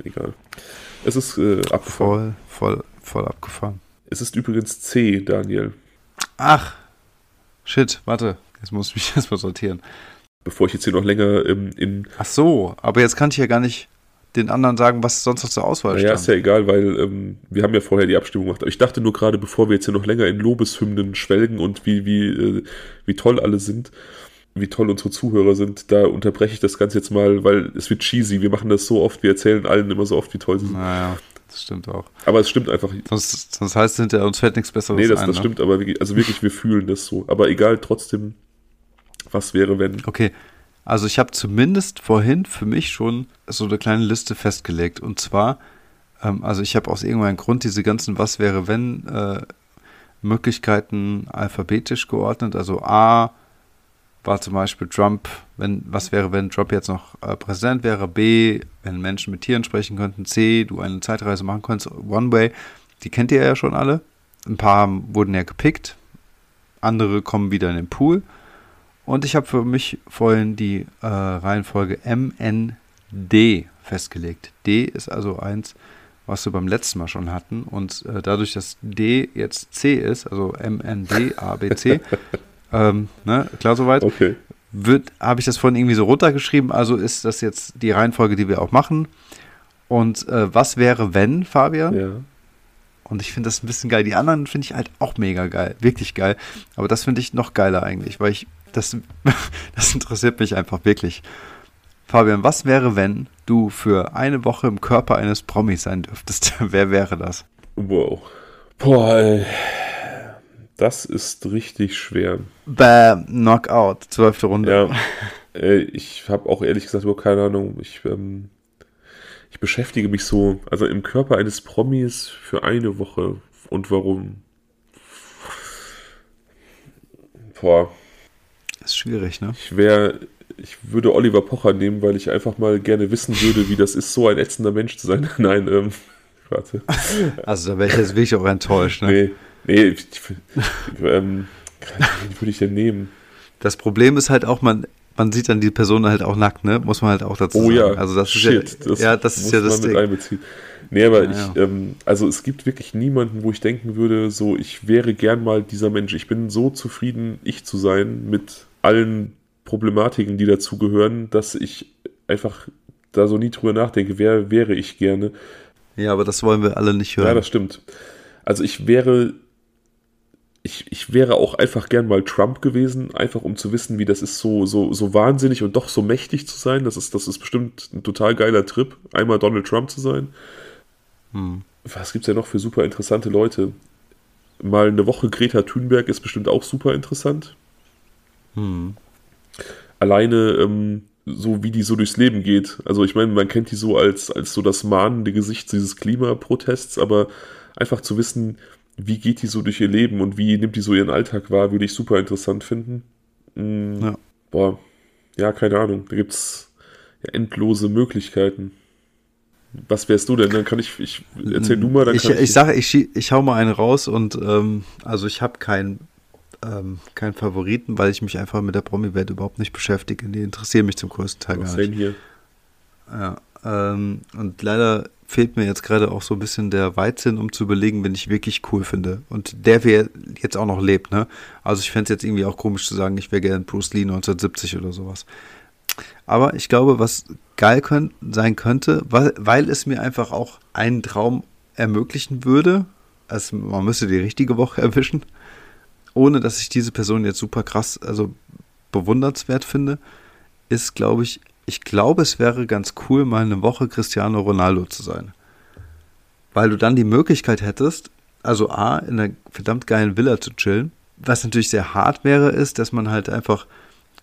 Egal. Es ist äh, abgefahren. Voll, voll, voll abgefahren. Es ist übrigens C, Daniel. Ach, shit, warte, jetzt muss ich mich erstmal sortieren. Bevor ich jetzt hier noch länger ähm, in. Ach so, aber jetzt kann ich ja gar nicht den anderen sagen, was sonst noch zur Auswahl steht. Ja, ist ja egal, weil ähm, wir haben ja vorher die Abstimmung gemacht. Aber ich dachte nur gerade, bevor wir jetzt hier noch länger in Lobeshymnen schwelgen und wie, wie, äh, wie toll alle sind, wie toll unsere Zuhörer sind, da unterbreche ich das Ganze jetzt mal, weil es wird cheesy. Wir machen das so oft, wir erzählen allen immer so oft, wie toll sie sind. Naja, das stimmt auch. Aber es stimmt einfach. Sonst, sonst heißt es hinterher, uns fällt nichts Besseres Nee, das, ein, das ne? stimmt, aber wirklich, also wirklich, wir fühlen das so. Aber egal, trotzdem, was wäre, wenn. Okay, also ich habe zumindest vorhin für mich schon so eine kleine Liste festgelegt. Und zwar, ähm, also ich habe aus irgendeinem Grund diese ganzen Was wäre wenn äh, Möglichkeiten alphabetisch geordnet. Also A war zum Beispiel Trump, wenn, was wäre, wenn Trump jetzt noch äh, Präsident wäre, B, wenn Menschen mit Tieren sprechen könnten, C, du eine Zeitreise machen könntest, One Way, die kennt ihr ja schon alle. Ein paar wurden ja gepickt, andere kommen wieder in den Pool. Und ich habe für mich vorhin die äh, Reihenfolge MND festgelegt. D ist also eins, was wir beim letzten Mal schon hatten. Und äh, dadurch, dass D jetzt C ist, also MND, ABC, ähm, ne, klar soweit, okay. habe ich das vorhin irgendwie so runtergeschrieben. Also ist das jetzt die Reihenfolge, die wir auch machen. Und äh, was wäre, wenn, Fabian? Ja. Und ich finde das ein bisschen geil. Die anderen finde ich halt auch mega geil. Wirklich geil. Aber das finde ich noch geiler eigentlich, weil ich das, das interessiert mich einfach wirklich. Fabian, was wäre, wenn du für eine Woche im Körper eines Promis sein dürftest? Wer wäre das? Wow. Boah. Das ist richtig schwer. Bam, Knockout, zwölfte Runde. Ja, ich habe auch ehrlich gesagt überhaupt keine Ahnung. Ich, ähm, ich beschäftige mich so, also im Körper eines Promis für eine Woche. Und warum? Boah, ist schwierig, ne? Ich wäre, ich würde Oliver Pocher nehmen, weil ich einfach mal gerne wissen würde, wie das ist, so ein ätzender Mensch zu sein. Nein, ähm, warte. Also da wäre ich jetzt wirklich auch enttäuscht, ne? Nee, nee, ich, ähm, wen würde ich denn nehmen? Das Problem ist halt auch, man, man sieht dann die Person halt auch nackt, ne? Muss man halt auch dazu oh, sagen. ja, also das shit, ist ja, das, ja, das ist ja das Ding. Einbeziehen. Nee, aber ja, ich. Ähm, also es gibt wirklich niemanden, wo ich denken würde, so, ich wäre gern mal dieser Mensch. Ich bin so zufrieden, ich zu sein, mit allen Problematiken, die dazu gehören, dass ich einfach da so nie drüber nachdenke, wer wäre ich gerne. Ja, aber das wollen wir alle nicht hören. Ja, das stimmt. Also ich wäre, ich, ich wäre auch einfach gern mal Trump gewesen, einfach um zu wissen, wie das ist, so, so, so wahnsinnig und doch so mächtig zu sein. Das ist, das ist bestimmt ein total geiler Trip, einmal Donald Trump zu sein. Hm. Was gibt es ja noch für super interessante Leute? Mal eine Woche Greta Thunberg ist bestimmt auch super interessant. Hm. Alleine, ähm, so wie die so durchs Leben geht. Also ich meine, man kennt die so als, als so das mahnende Gesicht dieses Klimaprotests, aber einfach zu wissen, wie geht die so durch ihr Leben und wie nimmt die so ihren Alltag wahr, würde ich super interessant finden. Mhm. Ja. Boah, ja, keine Ahnung. Da gibt es ja endlose Möglichkeiten. Was wärst du denn? Dann kann ich, ich erzähl du mal. Dann ich, ich, ich sage, ich, ich hau mal einen raus und ähm, also ich habe keinen ähm, keinen Favoriten, weil ich mich einfach mit der Promi-Welt überhaupt nicht beschäftige. Die interessieren mich zum größten Teil gar nicht. hier. Ja, ähm, und leider fehlt mir jetzt gerade auch so ein bisschen der Weitsinn, um zu überlegen, wenn ich wirklich cool finde. Und der, wer jetzt auch noch lebt, ne? Also ich fände es jetzt irgendwie auch komisch zu sagen, ich wäre gerne Bruce Lee 1970 oder sowas. Aber ich glaube, was geil könnt, sein könnte, weil, weil es mir einfach auch einen Traum ermöglichen würde, also man müsste die richtige Woche erwischen, ohne dass ich diese Person jetzt super krass, also bewundernswert finde, ist, glaube ich, ich glaube, es wäre ganz cool, mal eine Woche Cristiano Ronaldo zu sein. Weil du dann die Möglichkeit hättest, also A, in einer verdammt geilen Villa zu chillen. Was natürlich sehr hart wäre, ist, dass man halt einfach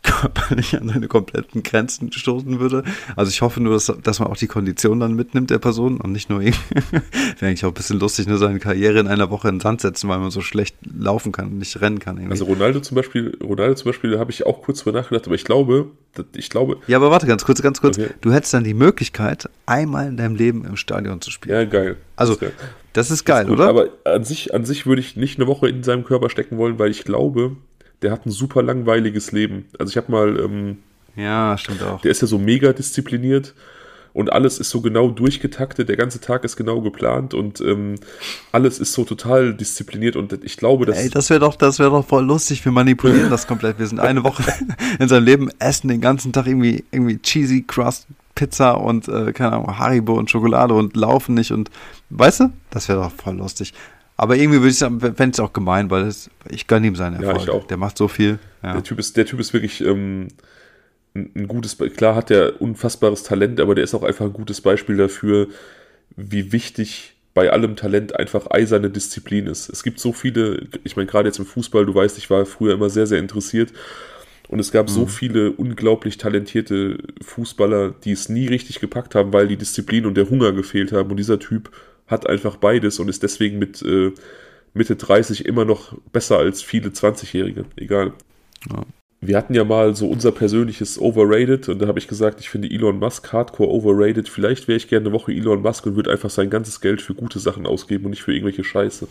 körperlich an seine kompletten Grenzen stoßen würde. Also ich hoffe nur, dass, dass man auch die Kondition dann mitnimmt der Person und nicht nur irgendwie. Wäre eigentlich auch ein bisschen lustig, nur seine Karriere in einer Woche in den Sand setzen, weil man so schlecht laufen kann und nicht rennen kann. Irgendwie. Also Ronaldo zum Beispiel, Ronaldo zum Beispiel, da habe ich auch kurz drüber nachgedacht, aber ich glaube, ich glaube. Ja, aber warte ganz kurz, ganz kurz. Okay. Du hättest dann die Möglichkeit, einmal in deinem Leben im Stadion zu spielen. Ja, geil. Also, das ist geil, das ist geil das ist oder? Aber an sich, an sich würde ich nicht eine Woche in seinem Körper stecken wollen, weil ich glaube, der hat ein super langweiliges Leben. Also ich habe mal. Ähm, ja, stimmt auch. Der ist ja so mega diszipliniert und alles ist so genau durchgetaktet, der ganze Tag ist genau geplant und ähm, alles ist so total diszipliniert und ich glaube, dass. Ey, das wäre doch, das wäre doch voll lustig. Wir manipulieren das komplett. Wir sind eine Woche in seinem Leben, essen den ganzen Tag irgendwie, irgendwie cheesy crust Pizza und äh, keine Ahnung, Haribo und Schokolade und laufen nicht und weißt du, das wäre doch voll lustig. Aber irgendwie würde ich sagen, fände es auch gemein, weil es, ich gönne ihm seinen Erfolg. Ja, ich auch. Der macht so viel. Ja. Der, typ ist, der Typ ist wirklich ähm, ein, ein, gutes, klar hat er unfassbares Talent, aber der ist auch einfach ein gutes Beispiel dafür, wie wichtig bei allem Talent einfach eiserne Disziplin ist. Es gibt so viele, ich meine, gerade jetzt im Fußball, du weißt, ich war früher immer sehr, sehr interessiert. Und es gab mhm. so viele unglaublich talentierte Fußballer, die es nie richtig gepackt haben, weil die Disziplin und der Hunger gefehlt haben. Und dieser Typ hat einfach beides und ist deswegen mit äh, Mitte 30 immer noch besser als viele 20-Jährige. Egal. Ja. Wir hatten ja mal so unser persönliches Overrated und da habe ich gesagt, ich finde Elon Musk hardcore overrated. Vielleicht wäre ich gerne eine Woche Elon Musk und würde einfach sein ganzes Geld für gute Sachen ausgeben und nicht für irgendwelche Scheiße.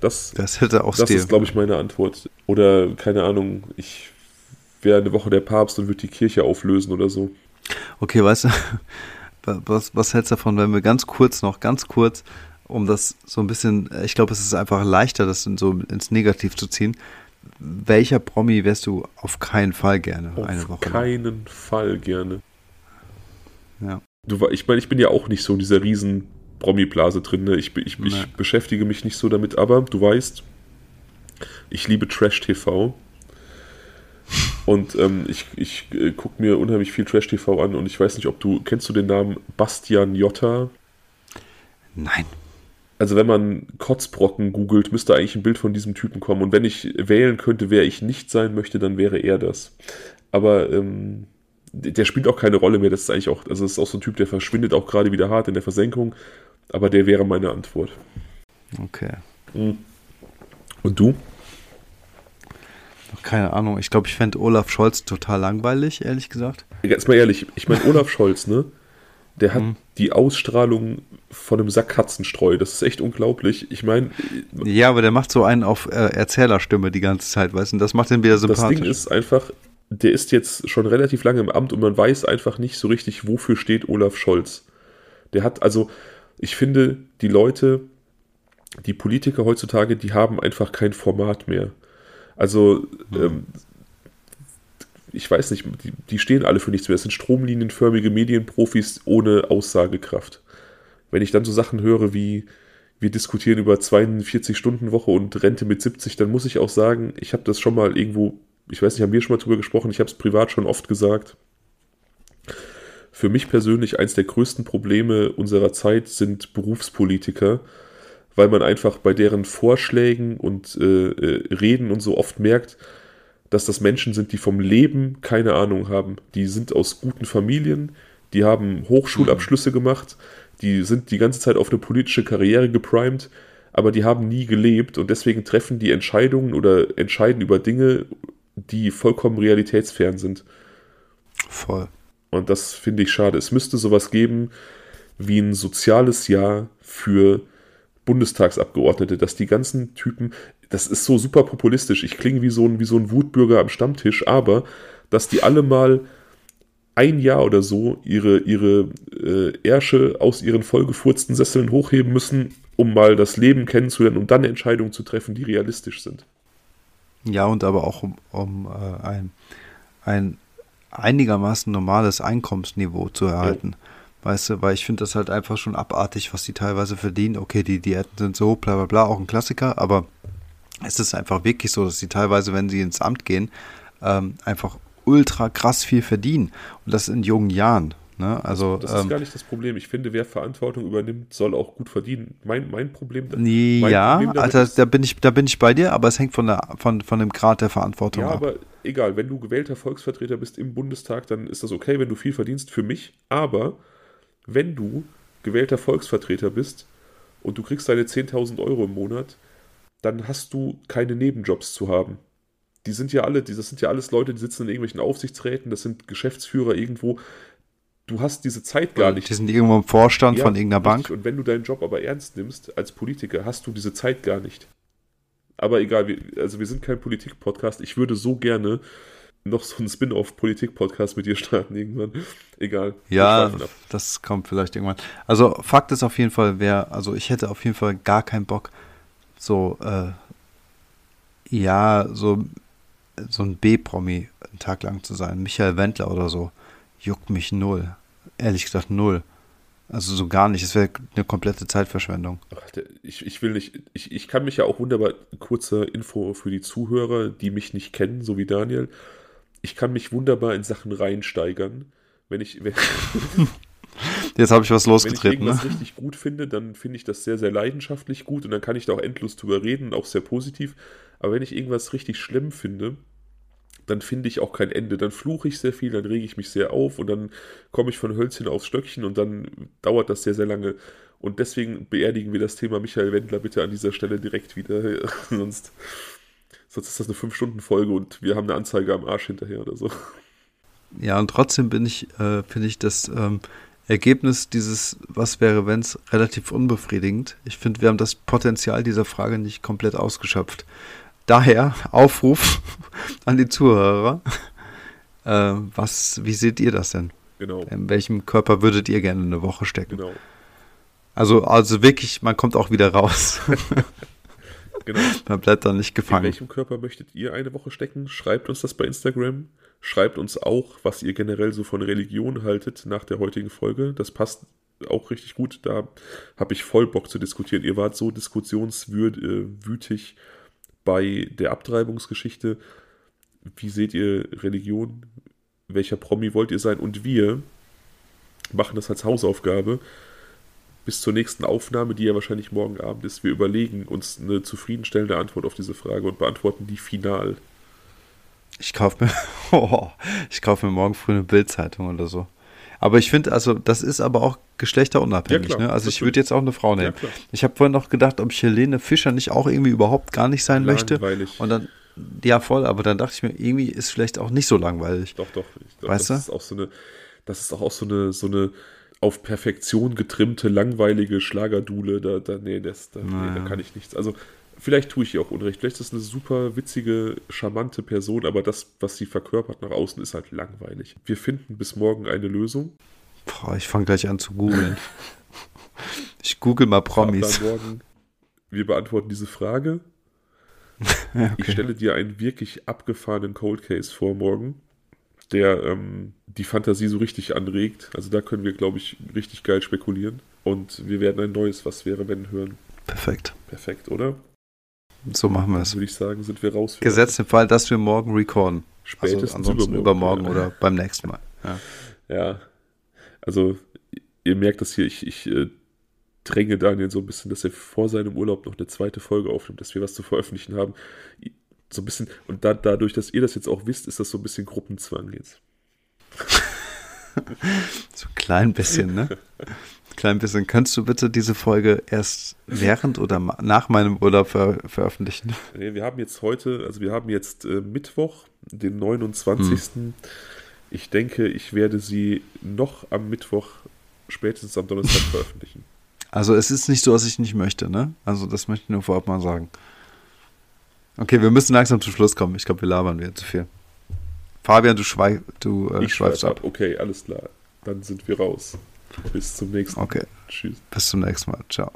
Das, das hätte auch Das ist, glaube ich, meine Antwort. Oder, keine Ahnung, ich wäre eine Woche der Papst und würde die Kirche auflösen oder so. Okay, weißt du, was, was hältst du davon, wenn wir ganz kurz noch, ganz kurz, um das so ein bisschen, ich glaube, es ist einfach leichter, das in so ins Negativ zu ziehen. Welcher Promi wärst du auf keinen Fall gerne auf eine Woche? Auf keinen lang? Fall gerne. Ja. Du, ich meine, ich bin ja auch nicht so in dieser riesen Promi-Blase drin. Ne? Ich, ich, ich beschäftige mich nicht so damit, aber du weißt, ich liebe Trash-TV. Und ähm, ich, ich äh, gucke mir unheimlich viel Trash-TV an und ich weiß nicht, ob du, kennst du den Namen Bastian Jotta? Nein. Also wenn man Kotzbrocken googelt, müsste eigentlich ein Bild von diesem Typen kommen. Und wenn ich wählen könnte, wer ich nicht sein möchte, dann wäre er das. Aber ähm, der spielt auch keine Rolle mehr. Das ist eigentlich auch, also das ist auch so ein Typ, der verschwindet auch gerade wieder hart in der Versenkung. Aber der wäre meine Antwort. Okay. Hm. Und du? Keine Ahnung. Ich glaube, ich fände Olaf Scholz total langweilig, ehrlich gesagt. Jetzt mal ehrlich, ich meine, Olaf Scholz, ne? Der hat hm. die Ausstrahlung von einem Sack Katzenstreu. Das ist echt unglaublich. Ich meine. Ja, aber der macht so einen auf äh, Erzählerstimme die ganze Zeit, weißt du? Das macht ihn wieder sympathisch. Das Ding ist einfach, der ist jetzt schon relativ lange im Amt und man weiß einfach nicht so richtig, wofür steht Olaf Scholz. Der hat also, ich finde, die Leute, die Politiker heutzutage, die haben einfach kein Format mehr. Also, mhm. ähm, ich weiß nicht, die, die, stehen alle für nichts mehr. Es sind stromlinienförmige Medienprofis ohne Aussagekraft. Wenn ich dann so Sachen höre wie, wir diskutieren über 42-Stunden-Woche und Rente mit 70, dann muss ich auch sagen, ich habe das schon mal irgendwo, ich weiß nicht, haben wir schon mal drüber gesprochen, ich habe es privat schon oft gesagt. Für mich persönlich eins der größten Probleme unserer Zeit sind Berufspolitiker, weil man einfach bei deren Vorschlägen und äh, äh, Reden und so oft merkt, dass das Menschen sind, die vom Leben keine Ahnung haben. Die sind aus guten Familien, die haben Hochschulabschlüsse mhm. gemacht, die sind die ganze Zeit auf eine politische Karriere geprimed, aber die haben nie gelebt und deswegen treffen die Entscheidungen oder entscheiden über Dinge, die vollkommen realitätsfern sind. Voll. Und das finde ich schade. Es müsste sowas geben wie ein soziales Jahr für Bundestagsabgeordnete, dass die ganzen Typen, das ist so super populistisch, ich klinge wie so ein, wie so ein Wutbürger am Stammtisch, aber dass die alle mal ein Jahr oder so ihre, ihre äh, Ärsche aus ihren vollgefurzten Sesseln hochheben müssen, um mal das Leben kennenzulernen und dann Entscheidungen zu treffen, die realistisch sind. Ja, und aber auch um, um äh, ein, ein einigermaßen normales Einkommensniveau zu erhalten. Ja. Weißt du, weil ich finde das halt einfach schon abartig, was die teilweise verdienen. Okay, die Diäten sind so, bla bla bla, auch ein Klassiker, aber es ist einfach wirklich so, dass sie teilweise, wenn sie ins Amt gehen, ähm, einfach ultra krass viel verdienen. Und das in jungen Jahren. Ne? Also, das ist ähm, gar nicht das Problem. Ich finde, wer Verantwortung übernimmt, soll auch gut verdienen. Mein, mein Problem. Mein ja, Problem also ist, da bin ich, da bin ich bei dir, aber es hängt von, der, von, von dem Grad der Verantwortung ja, ab. Ja, aber egal, wenn du gewählter Volksvertreter bist im Bundestag, dann ist das okay, wenn du viel verdienst für mich. Aber wenn du gewählter Volksvertreter bist und du kriegst deine 10.000 Euro im Monat, dann hast du keine Nebenjobs zu haben die sind ja alle, das sind ja alles Leute, die sitzen in irgendwelchen Aufsichtsräten, das sind Geschäftsführer irgendwo. Du hast diese Zeit gar nicht. Die sind irgendwo im Vorstand ja, von irgendeiner Bank. Und wenn du deinen Job aber ernst nimmst als Politiker, hast du diese Zeit gar nicht. Aber egal, wir, also wir sind kein Politik-Podcast. Ich würde so gerne noch so einen Spin-off-Politik-Podcast mit dir starten irgendwann. Egal. Ja, das kommt vielleicht irgendwann. Also Fakt ist auf jeden Fall, wer, also ich hätte auf jeden Fall gar keinen Bock, so, äh, ja, so so ein B-Promi einen Tag lang zu sein, Michael Wendler oder so, juckt mich null. Ehrlich gesagt null. Also so gar nicht. Es wäre eine komplette Zeitverschwendung. Ach, ich, ich will nicht, ich, ich kann mich ja auch wunderbar, kurze Info für die Zuhörer, die mich nicht kennen, so wie Daniel. Ich kann mich wunderbar in Sachen reinsteigern. Wenn ich. Wenn, Jetzt habe ich was losgetreten. Wenn ich irgendwas ne? richtig gut finde, dann finde ich das sehr, sehr leidenschaftlich gut und dann kann ich da auch endlos drüber reden, auch sehr positiv. Aber wenn ich irgendwas richtig schlimm finde, dann finde ich auch kein Ende. Dann fluche ich sehr viel, dann rege ich mich sehr auf und dann komme ich von Hölzchen aufs Stöckchen und dann dauert das sehr, sehr lange. Und deswegen beerdigen wir das Thema Michael Wendler bitte an dieser Stelle direkt wieder. sonst, sonst ist das eine 5-Stunden-Folge und wir haben eine Anzeige am Arsch hinterher oder so. Ja, und trotzdem bin ich, äh, finde ich das ähm, Ergebnis dieses Was wäre wenn's relativ unbefriedigend. Ich finde, wir haben das Potenzial dieser Frage nicht komplett ausgeschöpft. Daher Aufruf an die Zuhörer. Äh, was, wie seht ihr das denn? Genau. In welchem Körper würdet ihr gerne eine Woche stecken? Genau. Also, also wirklich, man kommt auch wieder raus. genau. Man bleibt dann nicht gefangen. In welchem Körper möchtet ihr eine Woche stecken? Schreibt uns das bei Instagram. Schreibt uns auch, was ihr generell so von Religion haltet nach der heutigen Folge. Das passt auch richtig gut. Da habe ich voll Bock zu diskutieren. Ihr wart so diskussionswütig äh, bei der Abtreibungsgeschichte. Wie seht ihr Religion? Welcher Promi wollt ihr sein? Und wir machen das als Hausaufgabe bis zur nächsten Aufnahme, die ja wahrscheinlich morgen Abend ist. Wir überlegen uns eine zufriedenstellende Antwort auf diese Frage und beantworten die final. Ich kaufe mir, oh, ich kaufe mir morgen früh eine Bildzeitung oder so. Aber ich finde, also das ist aber auch geschlechterunabhängig. Ja, ne? Also ich würde jetzt auch eine Frau nehmen. Ja, ich habe vorhin noch gedacht, ob Helene Fischer nicht auch irgendwie überhaupt gar nicht sein langweilig. möchte. Und dann, ja voll, aber dann dachte ich mir, irgendwie ist vielleicht auch nicht so langweilig. Doch, doch. Glaub, weißt das du? ist auch so eine, das ist auch so eine, so eine auf Perfektion getrimmte, langweilige Schlagerdule. Da, da, nee, das, da, nee, da kann ich nichts. Also vielleicht tue ich ihr auch Unrecht. Vielleicht ist das eine super witzige, charmante Person, aber das, was sie verkörpert nach außen, ist halt langweilig. Wir finden bis morgen eine Lösung. Boah, ich fange gleich an zu googeln. ich google mal Promis. Morgen. Wir beantworten diese Frage. ja, okay. Ich stelle dir einen wirklich abgefahrenen Cold Case vor morgen, der ähm, die Fantasie so richtig anregt. Also da können wir, glaube ich, richtig geil spekulieren. Und wir werden ein neues Was wäre, wenn hören. Perfekt. Perfekt, oder? So machen wir es. Würde ich sagen, sind wir raus. Gesetzt im Fall, dass wir morgen recorden. Spätestens also ansonsten übermorgen, übermorgen oder beim nächsten Mal. Ja. ja. Also ihr merkt das hier, ich, ich äh, dränge Daniel so ein bisschen, dass er vor seinem Urlaub noch eine zweite Folge aufnimmt, dass wir was zu veröffentlichen haben. So ein bisschen, und da, dadurch, dass ihr das jetzt auch wisst, ist das so ein bisschen Gruppenzwang jetzt. so ein klein bisschen, ne? klein bisschen. Könntest du bitte diese Folge erst während oder nach meinem Urlaub ver veröffentlichen? Nee, wir haben jetzt heute, also wir haben jetzt äh, Mittwoch, den 29. Hm. Ich denke, ich werde sie noch am Mittwoch, spätestens am Donnerstag veröffentlichen. Also es ist nicht so, dass ich nicht möchte, ne? Also das möchte ich nur vorab mal sagen. Okay, wir müssen langsam zum Schluss kommen. Ich glaube, wir labern wieder zu viel. Fabian, du, schweif, du äh, schweifst ab. ab. Okay, alles klar. Dann sind wir raus. Bis zum nächsten. Mal. Okay. Tschüss. Bis zum nächsten Mal. Ciao.